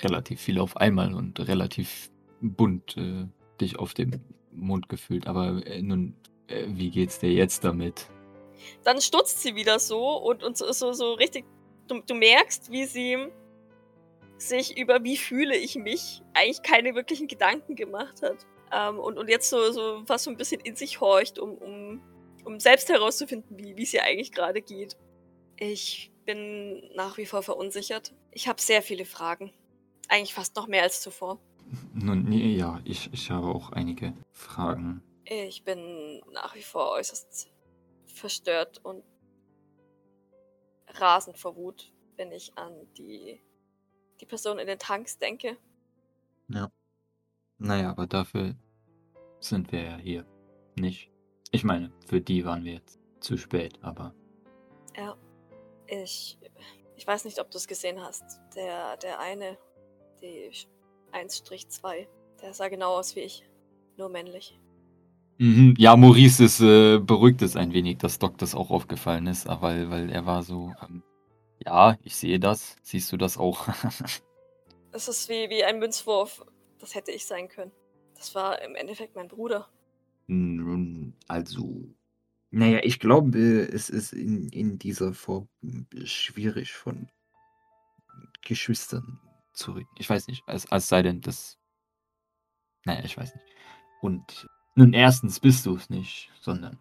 relativ viel auf einmal und relativ bunt äh, dich auf dem Mond gefühlt, aber äh, nun Äh, wie geht's dir jetzt damit? Dann stutzt sie wieder so und, und so, so, so richtig. Du, du merkst, wie sie sich über wie fühle ich mich eigentlich keine wirklichen Gedanken gemacht hat. Ähm, und, und jetzt so, so fast so ein bisschen in sich horcht, um, um, um selbst herauszufinden, wie es ihr eigentlich gerade geht. Ich bin nach wie vor verunsichert. Ich habe sehr viele Fragen. Eigentlich fast noch mehr als zuvor. Nun, ja, ich, ich habe auch einige Fragen. Ich bin nach wie vor äußerst verstört und rasend vor Wut, wenn ich an die, die Person in den Tanks denke. Ja. Naja, aber dafür sind wir ja hier. Nicht? Ich meine, für die waren wir jetzt zu spät, aber. Ja. Ich. Ich weiß nicht, ob du es gesehen hast. Der, der eine, die 1-2, der sah genau aus wie ich. Nur männlich. Mhm. Ja, Maurice ist, äh, beruhigt es ein wenig, dass Doc das auch aufgefallen ist, weil, weil er war so, ähm, ja, ich sehe das. Siehst du das auch? *laughs* es ist wie, wie ein Münzwurf. Das hätte ich sein können. Das war im Endeffekt mein Bruder. Nun, also, naja, ich glaube, es ist in, in dieser Form schwierig von Geschwistern zu reden. Ich weiß nicht, als, als sei denn das. Naja, ich weiß nicht. Und nun, erstens bist du es nicht, sondern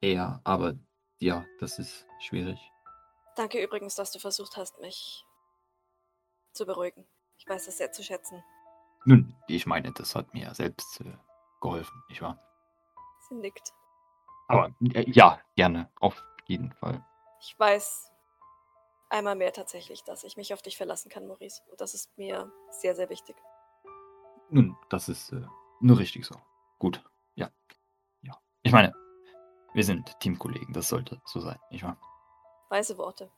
er, aber ja, das ist schwierig. Danke übrigens, dass du versucht hast, mich zu beruhigen. Ich weiß es sehr zu schätzen. Nun, ich meine, das hat mir selbst äh, geholfen, nicht wahr? Sie nickt. Aber äh, ja, gerne, auf jeden Fall. Ich weiß einmal mehr tatsächlich, dass ich mich auf dich verlassen kann, Maurice. Und das ist mir sehr, sehr wichtig. Nun, das ist äh, nur richtig so. Gut, ja. Ja. Ich meine, wir sind Teamkollegen, das sollte so sein, nicht wahr? Weise Worte.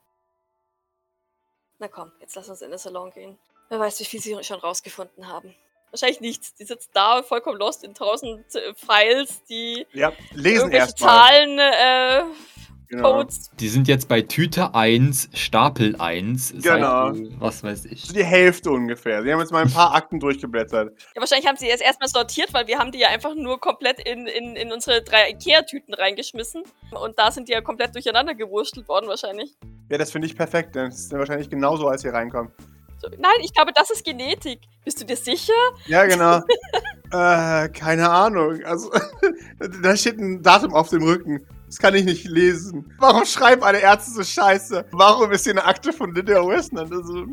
Na komm, jetzt lass uns in den Salon gehen. Wer weiß, wie viel sie schon rausgefunden haben. Wahrscheinlich nichts. Die sitzt da vollkommen lost in tausend äh, Files, die ja, lesen irgendwelche erstmal. Zahlen, äh. Codes. Die sind jetzt bei Tüte 1, Stapel 1, Genau. Seite, was weiß ich. Die Hälfte ungefähr. Sie haben jetzt mal ein paar Akten durchgeblättert. Ja, wahrscheinlich haben sie jetzt erstmal sortiert, weil wir haben die ja einfach nur komplett in, in, in unsere drei Ikea-Tüten reingeschmissen. Und da sind die ja komplett durcheinander gewurstelt worden wahrscheinlich. Ja, das finde ich perfekt. Das ist dann wahrscheinlich genauso, als ihr reinkommt. So, nein, ich glaube, das ist Genetik. Bist du dir sicher? Ja, genau. *laughs* äh, keine Ahnung. Also, *laughs* da steht ein Datum auf dem Rücken. Das kann ich nicht lesen. Warum schreiben alle Ärzte so scheiße? Warum ist hier eine Akte von Lydia Westland? Also,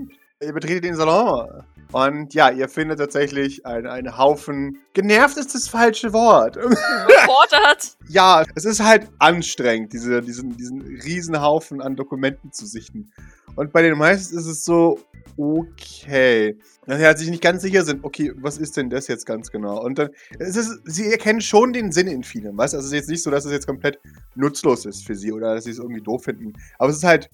ihr betretet den Salon. Und ja, ihr findet tatsächlich einen, Haufen. Genervt ist das falsche Wort. Fordert. *laughs* ja, es ist halt anstrengend, diese, diesen, diesen riesen Haufen an Dokumenten zu sichten. Und bei den meisten ist es so, okay. Dass sie halt sich nicht ganz sicher sind, okay, was ist denn das jetzt ganz genau? Und dann, es ist, sie erkennen schon den Sinn in vielem, weißt du? Also es ist jetzt nicht so, dass es jetzt komplett nutzlos ist für sie oder dass sie es irgendwie doof finden. Aber es ist halt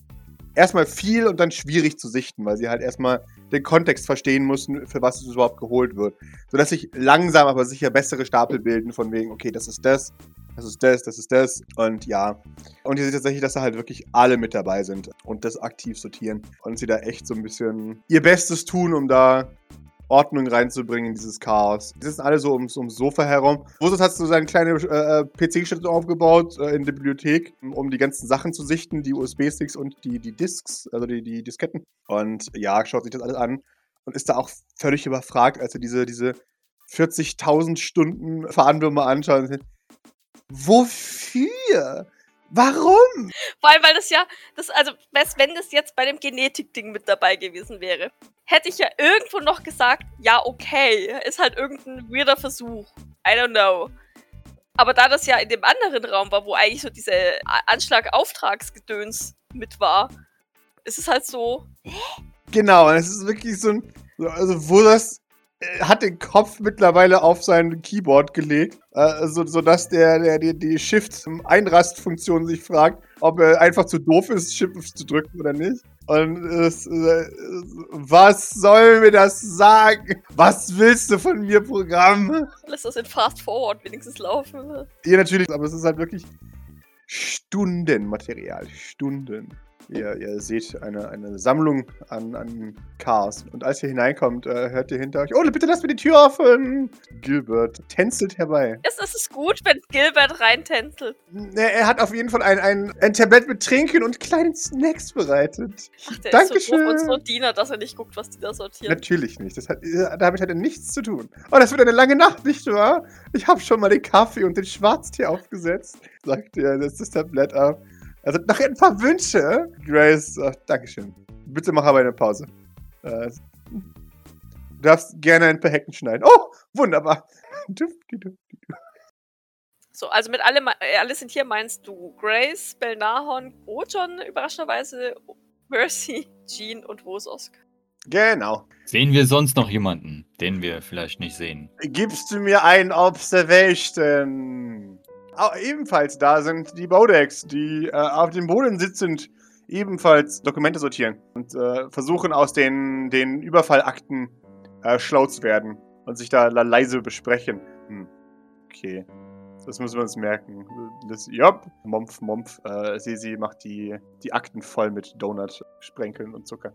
erstmal viel und dann schwierig zu sichten, weil sie halt erstmal den Kontext verstehen müssen, für was es überhaupt geholt wird. Sodass sich langsam aber sicher bessere Stapel bilden, von wegen, okay, das ist das, das ist das, das ist das. Und ja. Und ihr seht tatsächlich, dass da halt wirklich alle mit dabei sind und das aktiv sortieren. Und sie da echt so ein bisschen ihr Bestes tun, um da Ordnung reinzubringen in dieses Chaos. Die sitzen alle so ums, ums Sofa herum. Wurzel hat so seine kleine äh, PC-Station aufgebaut äh, in der Bibliothek, um die ganzen Sachen zu sichten, die USB-Sticks und die, die Disks, also die, die Disketten. Und ja, schaut sich das alles an und ist da auch völlig überfragt, als er diese, diese 40.000 Stunden Verhandlung mal anschaut. Wofür? Warum? Vor allem, weil das ja, das, also, weißt, wenn das jetzt bei dem Genetik-Ding mit dabei gewesen wäre, hätte ich ja irgendwo noch gesagt, ja, okay, ist halt irgendein weirder Versuch. I don't know. Aber da das ja in dem anderen Raum war, wo eigentlich so diese Anschlag-Auftragsgedöns mit war, ist es halt so. Genau, es ist wirklich so ein. Also, wo das hat den Kopf mittlerweile auf sein Keyboard gelegt, äh, so, sodass der, der die, die Shift-Einrastfunktion sich fragt, ob er einfach zu doof ist, Shift zu drücken oder nicht. Und es, äh, was soll mir das sagen? Was willst du von mir, Programm? Lass das in Fast Forward wenigstens laufen. Ja, natürlich, aber es ist halt wirklich Stundenmaterial. Stunden. Ihr, ihr seht eine, eine Sammlung an, an Cars. Und als ihr hineinkommt, äh, hört ihr hinter euch, oh, bitte lass mir die Tür offen. Gilbert tänzelt herbei. Ist es gut, wenn Gilbert reintänzelt? Er, er hat auf jeden Fall ein, ein, ein Tablett mit Trinken und kleinen Snacks bereitet. Ach, der Dankeschön. ist so doof und so Diener, dass er nicht guckt, was die da sortieren. Natürlich nicht. Das hat, äh, damit hat er nichts zu tun. Oh, das wird eine lange Nacht, nicht wahr? Ich habe schon mal den Kaffee und den Schwarztee aufgesetzt, sagt er, setzt das Tablett ab. Also noch ein paar Wünsche. Grace, ach, Dankeschön. Bitte mach aber eine Pause. Äh, du darfst gerne ein paar Hecken schneiden. Oh, wunderbar. *laughs* So, also mit alle, äh, alle sind hier meinst du Grace, Belnahon, Ojon, überraschenderweise Mercy, Jean und Wososk. Genau. Sehen wir sonst noch jemanden, den wir vielleicht nicht sehen? Gibst du mir ein Observation? Auch ebenfalls da sind die Bodex, die äh, auf dem Boden sitzend ebenfalls Dokumente sortieren und äh, versuchen aus den, den Überfallakten äh, schlau zu werden und sich da leise besprechen. Hm. Okay. Das müssen wir uns merken. Das, ja, Mompf, Mompf. Äh, sie macht die, die Akten voll mit Donut, Sprenkeln und Zucker.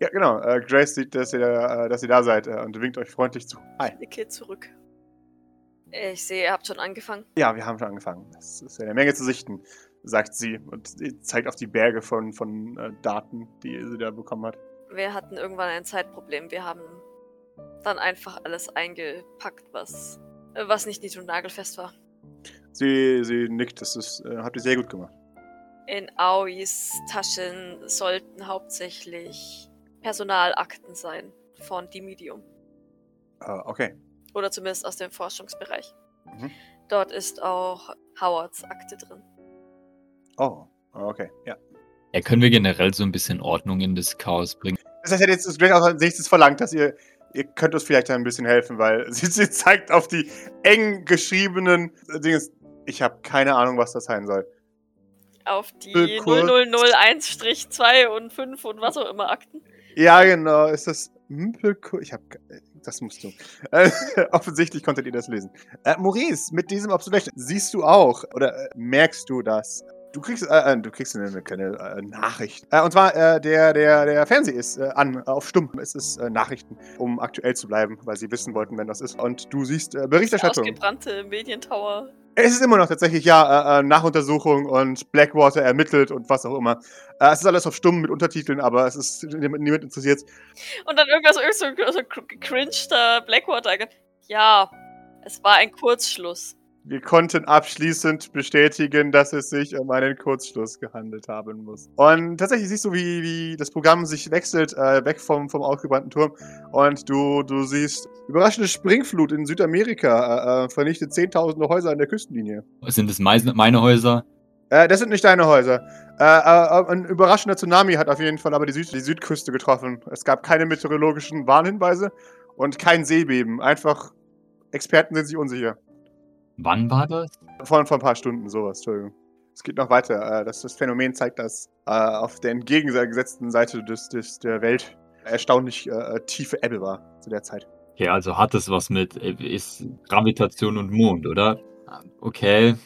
Ja, genau. Äh, Grace sieht, dass ihr, da, äh, dass ihr da seid äh, und winkt euch freundlich zu. Hi. Ich nicke zurück. Ich sehe, ihr habt schon angefangen. Ja, wir haben schon angefangen. Es ist eine Menge zu sichten, sagt sie und sie zeigt auf die Berge von, von äh, Daten, die sie da bekommen hat. Wir hatten irgendwann ein Zeitproblem. Wir haben dann einfach alles eingepackt, was, äh, was nicht nied- und nagelfest war. Sie, sie nickt, das ist, äh, habt ihr sehr gut gemacht. In Aois Taschen sollten hauptsächlich Personalakten sein von die Medium. Äh, okay. Oder zumindest aus dem Forschungsbereich. Mhm. Dort ist auch Howards Akte drin. Oh, okay, ja. Ja, können wir generell so ein bisschen Ordnung in das Chaos bringen? Das heißt, jetzt ist Grace auch als nächstes verlangt, dass ihr, ihr könnt uns vielleicht ein bisschen helfen, weil *laughs* sie, sie zeigt auf die eng geschriebenen Dinge. Ich habe keine Ahnung, was das sein soll. Auf die Äh, kurz. 0001-2 und 5 und was auch immer Akten. Ja, genau. Ist das Mümpelko? Ich habe. Das musst du. Äh, *laughs* offensichtlich konntet ihr das lesen. Äh, Maurice, mit diesem Observation siehst du auch oder äh, merkst du das? Du kriegst, äh, äh, du kriegst eine, eine äh, Nachricht. Äh, und zwar, äh, der, der, der Fernseher ist äh, an, auf stumm. Es ist äh, Nachrichten, um aktuell zu bleiben, weil sie wissen wollten, wenn das ist. Und du siehst äh, Berichterstattung. Ausgebrannte Medientower. Es ist immer noch tatsächlich, ja, äh, äh, Nachuntersuchung und Blackwater ermittelt und was auch immer. Äh, es ist alles auf stumm mit Untertiteln, aber es ist niemand, interessiert. Und dann irgendwas, irgend so, so gecringter Blackwater. Ja, es war ein Kurzschluss. Wir konnten abschließend bestätigen, dass es sich um einen Kurzschluss gehandelt haben muss. Und tatsächlich siehst du, wie, wie das Programm sich wechselt, äh, weg vom, vom ausgebrannten Turm. Und du, du siehst überraschende Springflut in Südamerika, äh, äh, vernichtet zehntausende Häuser an der Küstenlinie. Sind es meine, meine Häuser? Äh, das sind nicht deine Häuser. Äh, äh, ein überraschender Tsunami hat auf jeden Fall aber die, Süd die Südküste getroffen. Es gab keine meteorologischen Warnhinweise und kein Seebeben. Einfach, Experten sind sich unsicher. Wann war das? Vor, vor ein paar Stunden sowas, Entschuldigung. Es geht noch weiter. Äh, das, das Phänomen zeigt, dass äh, auf der entgegengesetzten Seite des, des, der Welt erstaunlich äh, tiefe Ebbe war zu der Zeit. Okay, also hat es was mit äh, ist Gravitation und Mond, oder? Okay.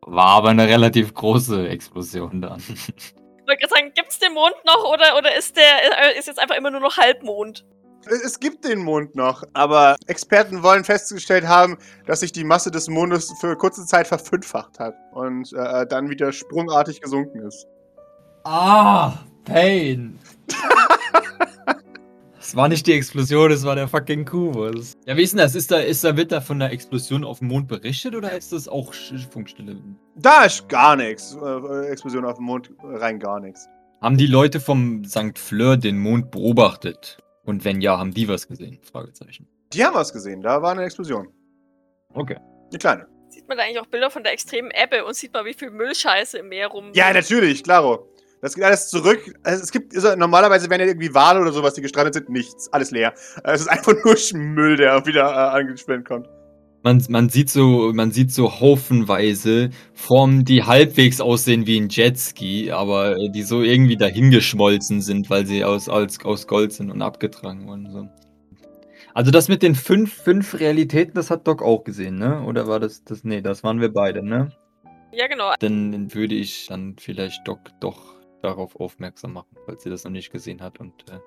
War aber eine relativ große Explosion dann. Ich wollte gerade sagen, gibt's den Mond noch oder, oder ist der äh, ist jetzt einfach immer nur noch Halbmond? Es es gibt den Mond noch, aber Experten wollen festgestellt haben, dass sich die Masse des Mondes für kurze Zeit verfünffacht hat und äh, dann wieder sprungartig gesunken ist. Ah, Pain. *laughs* Das war nicht die Explosion, das war der fucking Kubus. Ja, wie ist denn das? Ist da, ist da, wird da von der Explosion auf dem Mond berichtet oder ist das auch Funkstille? Da ist gar nichts. Äh, Explosion auf dem Mond, rein gar nichts. Haben die Leute vom St. Fleur den Mond beobachtet? Und wenn ja, haben die was gesehen? Fragezeichen. Die haben was gesehen, da war eine Explosion. Okay. Eine kleine. Sieht man da eigentlich auch Bilder von der extremen Ebbe und sieht mal, wie viel Müllscheiße im Meer rum. Ja, natürlich, klaro. Das geht alles zurück. Also, es gibt, also, normalerweise wären ja irgendwie Wale oder sowas, die gestrandet sind. Nichts. Alles leer. Äh, Es ist einfach nur Müll, der wieder äh, angeschwemmt kommt. Man, man, sieht so, man sieht so haufenweise Formen, die halbwegs aussehen wie ein Jetski, aber die so irgendwie dahingeschmolzen sind, weil sie aus, aus, aus Gold sind und abgetragen wurden. So. Also das mit den fünf, fünf Realitäten, das hat Doc auch gesehen, ne? Oder war das das? Nee, das waren wir beide, ne? Ja, genau. Dann würde ich dann vielleicht Doc doch darauf aufmerksam machen, falls sie das noch nicht gesehen hat. Und äh,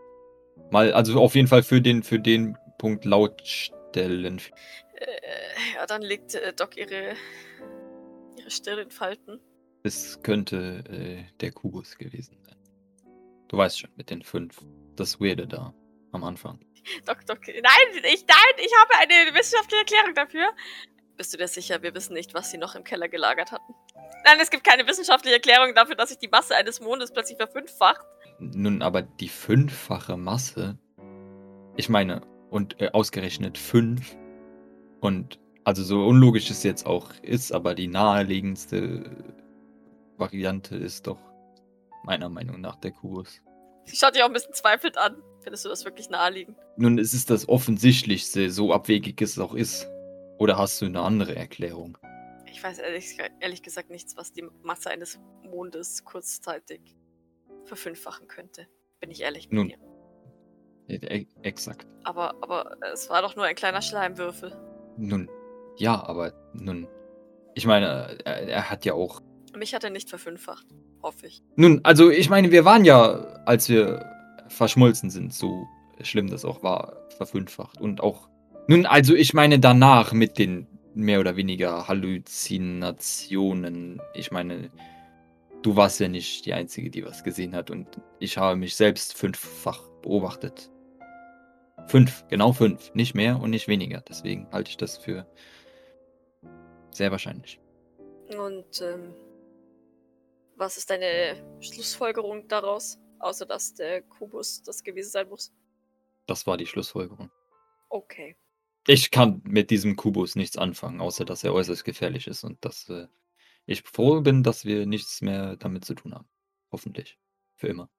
mal, also auf jeden Fall für den, für den Punkt laut stellen. Äh, ja, dann legt äh, Doc ihre, ihre Stirn in Falten. Es könnte äh, der Kubus gewesen sein. Du weißt schon, mit den fünf. Das Weirde da am Anfang. *laughs* Doc, Doc. Nein, ich, nein, ich habe eine wissenschaftliche Erklärung dafür. Bist du dir sicher, wir wissen nicht, was sie noch im Keller gelagert hatten? Nein, es gibt keine wissenschaftliche Erklärung dafür, dass sich die Masse eines Mondes plötzlich verfünffacht. Nun, aber die fünffache Masse. Ich meine, und äh, ausgerechnet fünf. Und also so unlogisch es jetzt auch ist, aber die naheliegendste Variante ist doch meiner Meinung nach der Kubus. Sie schaut dich auch ein bisschen zweifelnd an. Findest du das wirklich naheliegend? Nun, es ist das Offensichtlichste, so abwegig es auch ist. Oder hast du eine andere Erklärung? Ich weiß ehrlich, ehrlich gesagt nichts, was die Masse eines Mondes kurzzeitig verfünffachen könnte. Bin ich ehrlich mit Nun. dir. E exakt. Aber, aber es war doch nur ein kleiner Schleimwürfel. Nun, ja, aber nun. Ich meine, er, er hat ja auch. Mich hat er nicht verfünffacht. Hoffe ich. Nun, also ich meine, wir waren ja, als wir verschmolzen sind, so schlimm das auch war, verfünffacht. Und auch. Nun, also ich meine danach mit den mehr oder weniger Halluzinationen. Ich meine, du warst ja nicht die Einzige, die was gesehen hat. Und ich habe mich selbst fünffach beobachtet. Fünf, genau fünf. Nicht mehr und nicht weniger. Deswegen halte ich das für sehr wahrscheinlich. Und ähm, was ist deine Schlussfolgerung daraus? Außer dass der Kubus das gewesen sein muss. Das war die Schlussfolgerung. Okay. Ich kann mit diesem Kubus nichts anfangen, außer dass er äußerst gefährlich ist und dass äh, ich froh bin, dass wir nichts mehr damit zu tun haben. Hoffentlich. Für immer.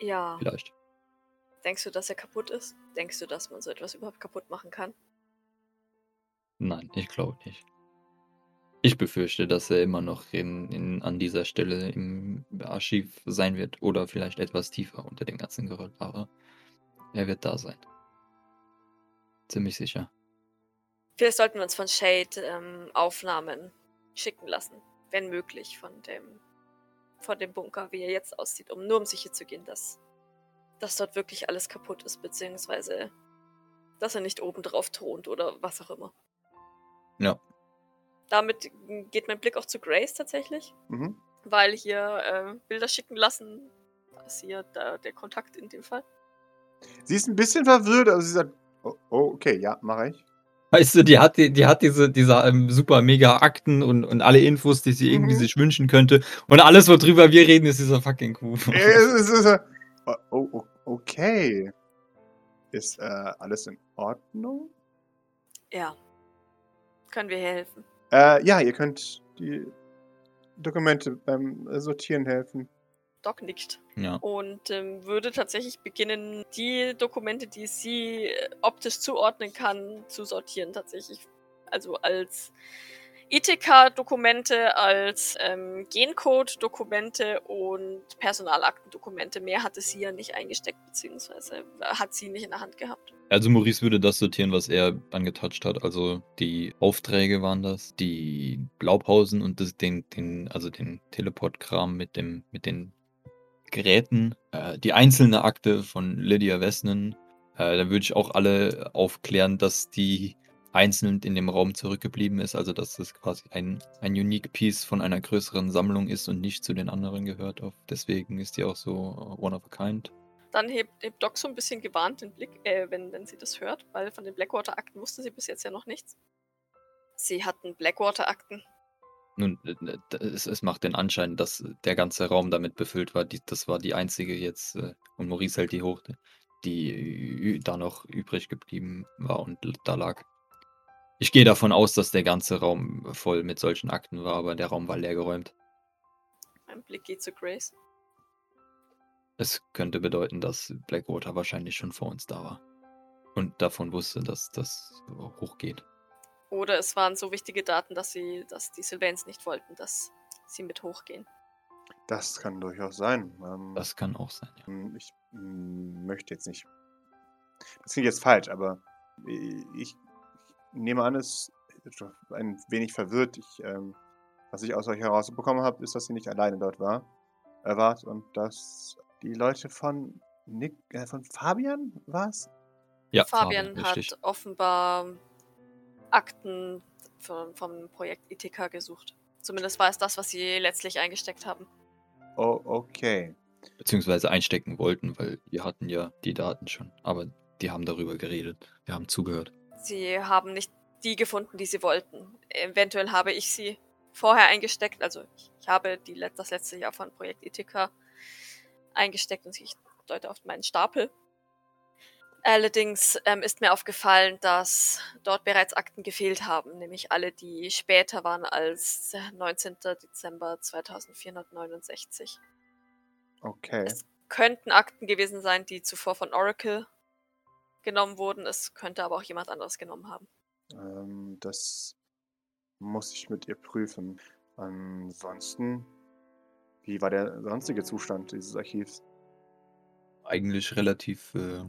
Ja. Vielleicht. Denkst du, dass er kaputt ist? Denkst du, dass man so etwas überhaupt kaputt machen kann? Nein, ich glaube nicht. Ich befürchte, dass er immer noch in, in, an dieser Stelle im Archiv sein wird oder vielleicht etwas tiefer unter dem ganzen Geröll, aber er wird da sein. Ziemlich sicher. Vielleicht sollten wir uns von Shade ähm, Aufnahmen schicken lassen, wenn möglich, von dem, von dem Bunker, wie er jetzt aussieht, um nur um sicher zu gehen, dass, dass dort wirklich alles kaputt ist, beziehungsweise dass er nicht oben drauf thront oder was auch immer. Ja. Damit geht mein Blick auch zu Grace tatsächlich, Mhm. weil hier äh, Bilder schicken lassen. Ist hier da, der Kontakt in dem Fall. Sie ist ein bisschen verwirrt, aber sie sagt, oh, oh okay, ja, mache ich. Weißt du, die hat, die, die hat diese, diese ähm, super mega Akten und, und alle Infos, die sie irgendwie Mhm. sich wünschen könnte. Und alles, worüber wir reden, ist dieser fucking Kuh. Es ist, oh, oh, okay. Ist äh, alles in Ordnung? Ja. Können wir hier helfen? Äh, ja, ihr könnt die Dokumente beim Sortieren helfen. Doc nickt. Ja. und ähm, würde tatsächlich beginnen, die Dokumente, die sie äh, optisch zuordnen kann, zu sortieren tatsächlich. Also als ITK-Dokumente, als ähm, Gencode-Dokumente und Personalaktendokumente. Mehr hatte sie ja nicht eingesteckt, beziehungsweise hat sie nicht in der Hand gehabt. Also Maurice würde das sortieren, was er angetoucht hat. Also die Aufträge waren das, die Blaupausen und das, den, den, also den Teleport-Kram mit mit den Geräten, äh, die einzelne Akte von Lydia Wessnen. Äh, da würde ich auch alle aufklären, dass die einzeln in dem Raum zurückgeblieben ist, also dass es quasi ein, ein Unique Piece von einer größeren Sammlung ist und nicht zu den anderen gehört. Deswegen ist die auch so one of a kind. Dann hebt, hebt Doc so ein bisschen gewarnt den Blick, äh, wenn, wenn sie das hört, weil von den Blackwater-Akten wusste sie bis jetzt ja noch nichts. Sie hatten Blackwater-Akten. Nun, äh, es, es macht den Anschein, dass der ganze Raum damit befüllt war. Die, das war die einzige jetzt, äh, und Maurice hält die hoch, die da noch übrig geblieben war und da lag. Ich gehe davon aus, dass der ganze Raum voll mit solchen Akten war, aber der Raum war leergeräumt. Mein Blick geht zu Grace. Es könnte bedeuten, dass Blackwater wahrscheinlich schon vor uns da war. Und davon wusste, dass das hochgeht. Oder es waren so wichtige Daten, dass sie, dass die Sylvains nicht wollten, dass sie mit hochgehen. Das kann durchaus sein. Ähm, Das kann auch sein, ja. Ähm, Ich möchte jetzt nicht. Das klingt jetzt falsch, aber ich nehme an, es ist ein wenig verwirrt. Ich, ähm, was ich aus euch herausbekommen habe, ist, dass sie nicht alleine dort war. erwart und dass die Leute von Nick, äh, von Fabian war's? Ja, Fabian hat richtig. offenbar Akten vom, vom Projekt Ithika gesucht. Zumindest war es das, was sie letztlich eingesteckt haben. Oh, okay. Beziehungsweise einstecken wollten, weil wir hatten ja die Daten schon. Aber die haben darüber geredet. Wir haben zugehört. Sie haben nicht die gefunden, die sie wollten. Eventuell habe ich sie vorher eingesteckt. Also ich, habe die, das letzte Jahr von Projekt Ithika eingesteckt und ich deute auf meinen Stapel. Allerdings ähm, ist mir aufgefallen, dass dort bereits Akten gefehlt haben, nämlich alle, die später waren als 19. Dezember 2469. Okay. Es könnten Akten gewesen sein, die zuvor von Oracle genommen wurden. Es könnte aber auch jemand anderes genommen haben. Ähm, das muss ich mit ihr prüfen. Ansonsten, wie war der sonstige Zustand dieses Archivs? Eigentlich relativ äh,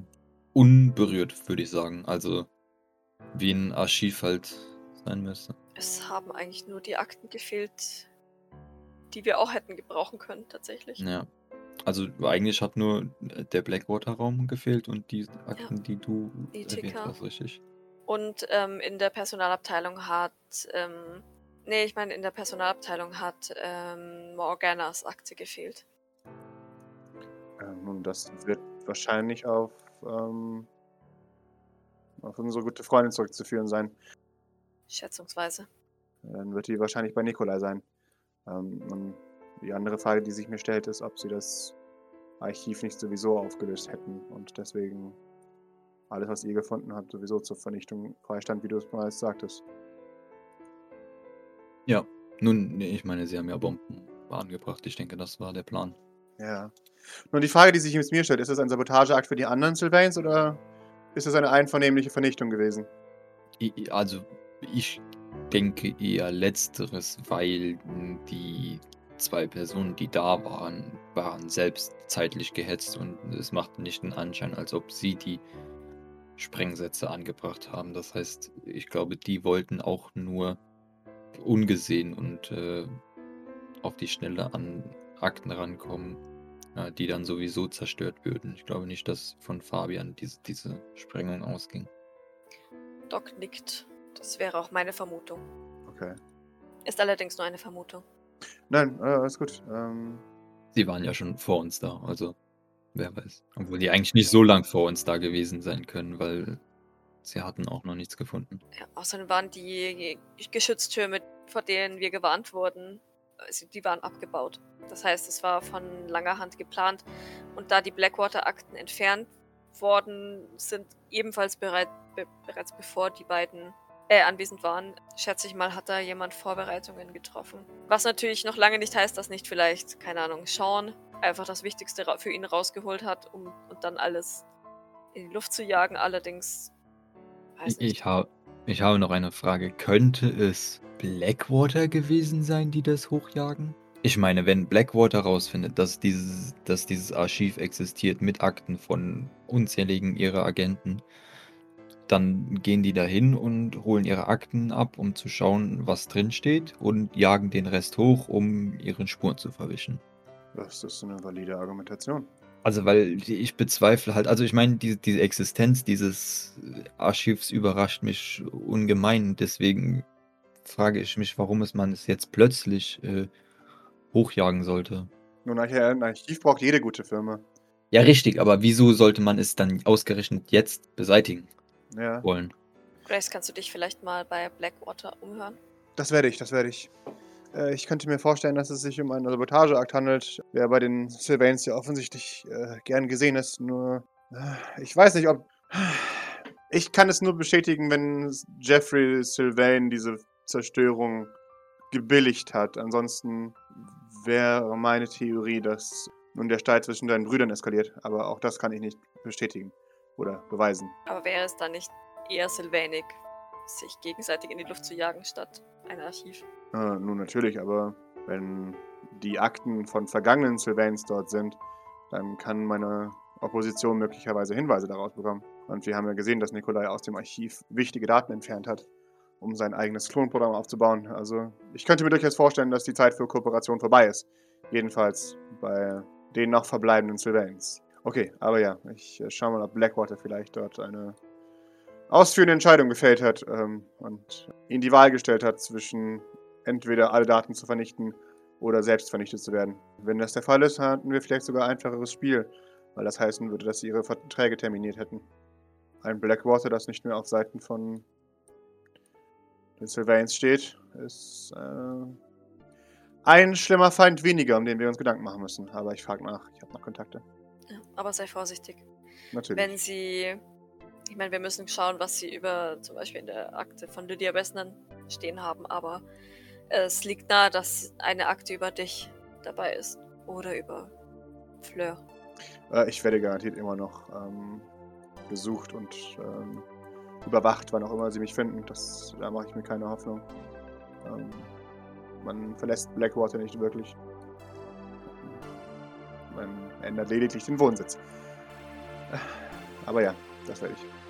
unberührt, würde ich sagen. Also wie ein Archiv halt sein müsste. Es haben eigentlich nur die Akten gefehlt, die wir auch hätten gebrauchen können, tatsächlich. Ja. Also eigentlich hat nur äh, der Blackwater-Raum gefehlt und die Akten, die du erwähnt Ethika. hast, richtig. Und ähm, in der Personalabteilung hat, ähm, nee, ich meine, in der Personalabteilung hat ähm, Morganas Akte gefehlt. Ähm, nun, das wird wahrscheinlich auf, ähm, auf unsere gute Freundin zurückzuführen sein. Schätzungsweise. Dann wird die wahrscheinlich bei Nikolai sein. Ähm, und die andere Frage, die sich mir stellt, ist, ob sie das Archiv nicht sowieso aufgelöst hätten und deswegen alles, was ihr gefunden habt, sowieso zur Vernichtung freistand, wie du es bereits sagtest. Ja. Nun, nee, ich meine, sie haben ja Bomben angebracht. Ich denke, das war der Plan. Ja. Nun, die Frage, die sich jetzt mir stellt, ist das ein Sabotageakt für die anderen Sylvains oder ist es eine einvernehmliche Vernichtung gewesen? Also, ich denke eher letzteres, weil die zwei Personen, die da waren, waren selbst zeitlich gehetzt und es macht nicht den Anschein, als ob sie die Sprengsätze angebracht haben. Das heißt, ich glaube, die wollten auch nur ungesehen und äh, auf die Schnelle an Akten rankommen, äh, die dann sowieso zerstört würden. Ich glaube nicht, dass von Fabian diese, diese Sprengung ausging. Doc nickt. Das wäre auch meine Vermutung. Okay. Ist allerdings nur eine Vermutung. Nein, äh, alles gut. Ähm, Sie waren ja schon vor uns da, also wer weiß. Obwohl die eigentlich nicht so lang vor uns da gewesen sein können, weil sie hatten auch noch nichts gefunden. Ja, außerdem waren die Geschütztürme, vor denen wir gewarnt wurden, also die waren abgebaut. Das heißt, es war von langer Hand geplant. Und da die Blackwater-Akten entfernt worden sind, ebenfalls bereit, be, bereits bevor die beiden äh, anwesend waren, schätze ich mal, hat da jemand Vorbereitungen getroffen. Was natürlich noch lange nicht heißt, dass nicht vielleicht, keine Ahnung, Sean einfach das Wichtigste für ihn rausgeholt hat, um und dann alles in die Luft zu jagen. Allerdings, weiß Ich, nicht. ich, ha ich habe noch eine Frage. Könnte es Blackwater gewesen sein, die das hochjagen? Ich meine, wenn Blackwater rausfindet, dass dieses, dass dieses Archiv existiert mit Akten von unzähligen ihrer Agenten, dann gehen die dahin und holen ihre Akten ab, um zu schauen, was drin steht und jagen den Rest hoch, um ihren Spuren zu verwischen. das ist eine valide Argumentation. Also, weil ich bezweifle halt, also ich meine, die, diese Existenz dieses Archivs überrascht mich ungemein. Deswegen frage ich mich, warum es man es jetzt plötzlich äh, hochjagen sollte. Nun, ein Archiv braucht jede gute Firma. Ja, richtig, aber wieso sollte man es dann ausgerechnet jetzt beseitigen Ja, wollen? Grace, kannst du dich vielleicht mal bei Blackwater umhören? das werde ich, das werde ich. Äh, ich könnte mir vorstellen, dass es sich um einen Sabotageakt handelt, der bei den Sylvains ja offensichtlich äh, gern gesehen ist. Nur, äh, ich weiß nicht, ob. Ich kann es nur bestätigen, wenn Jeffrey Sylvain diese Zerstörung gebilligt hat. Ansonsten wäre meine Theorie, dass nun der Streit zwischen deinen Brüdern eskaliert. Aber auch das kann ich nicht bestätigen oder beweisen. Aber wäre es dann nicht eher Sylvanig, sich gegenseitig in die Luft zu jagen, statt ein Archiv? Äh, nun natürlich, aber wenn die Akten von vergangenen Sylvains dort sind, dann kann meine Opposition möglicherweise Hinweise daraus bekommen. Und wir haben ja gesehen, dass Nikolai aus dem Archiv wichtige Daten entfernt hat, um sein eigenes Klonprogramm aufzubauen. Also ich könnte mir durchaus vorstellen, dass die Zeit für Kooperation vorbei ist. Jedenfalls bei den noch verbleibenden Sylvains. Okay, aber ja, ich äh, schau mal, ob Blackwater vielleicht dort eine ausführende Entscheidung gefällt hat ähm, und ihn die Wahl gestellt hat zwischen entweder alle Daten zu vernichten oder selbst vernichtet zu werden. Wenn das der Fall ist, hatten wir vielleicht sogar ein einfacheres Spiel, weil das heißen würde, dass sie ihre Verträge terminiert hätten. Ein Blackwater, das nicht mehr auf Seiten von den Sylvains steht, ist äh, ein schlimmer Feind weniger, um den wir uns Gedanken machen müssen. Aber ich frage nach, ich habe noch Kontakte. Ja, aber sei vorsichtig. Natürlich. Wenn sie. Ich meine, wir müssen schauen, was sie über zum Beispiel in der Akte von Lydia Wessner stehen haben, aber es liegt nahe, dass eine Akte über dich dabei ist. Oder über Fleur. Äh, ich werde garantiert immer noch ähm, gesucht und ähm, überwacht, wann auch immer sie mich finden. Das, da mache ich mir keine Hoffnung. Ähm, man verlässt Blackwater nicht wirklich. Man ändert lediglich den Wohnsitz. Aber ja, das werde ich.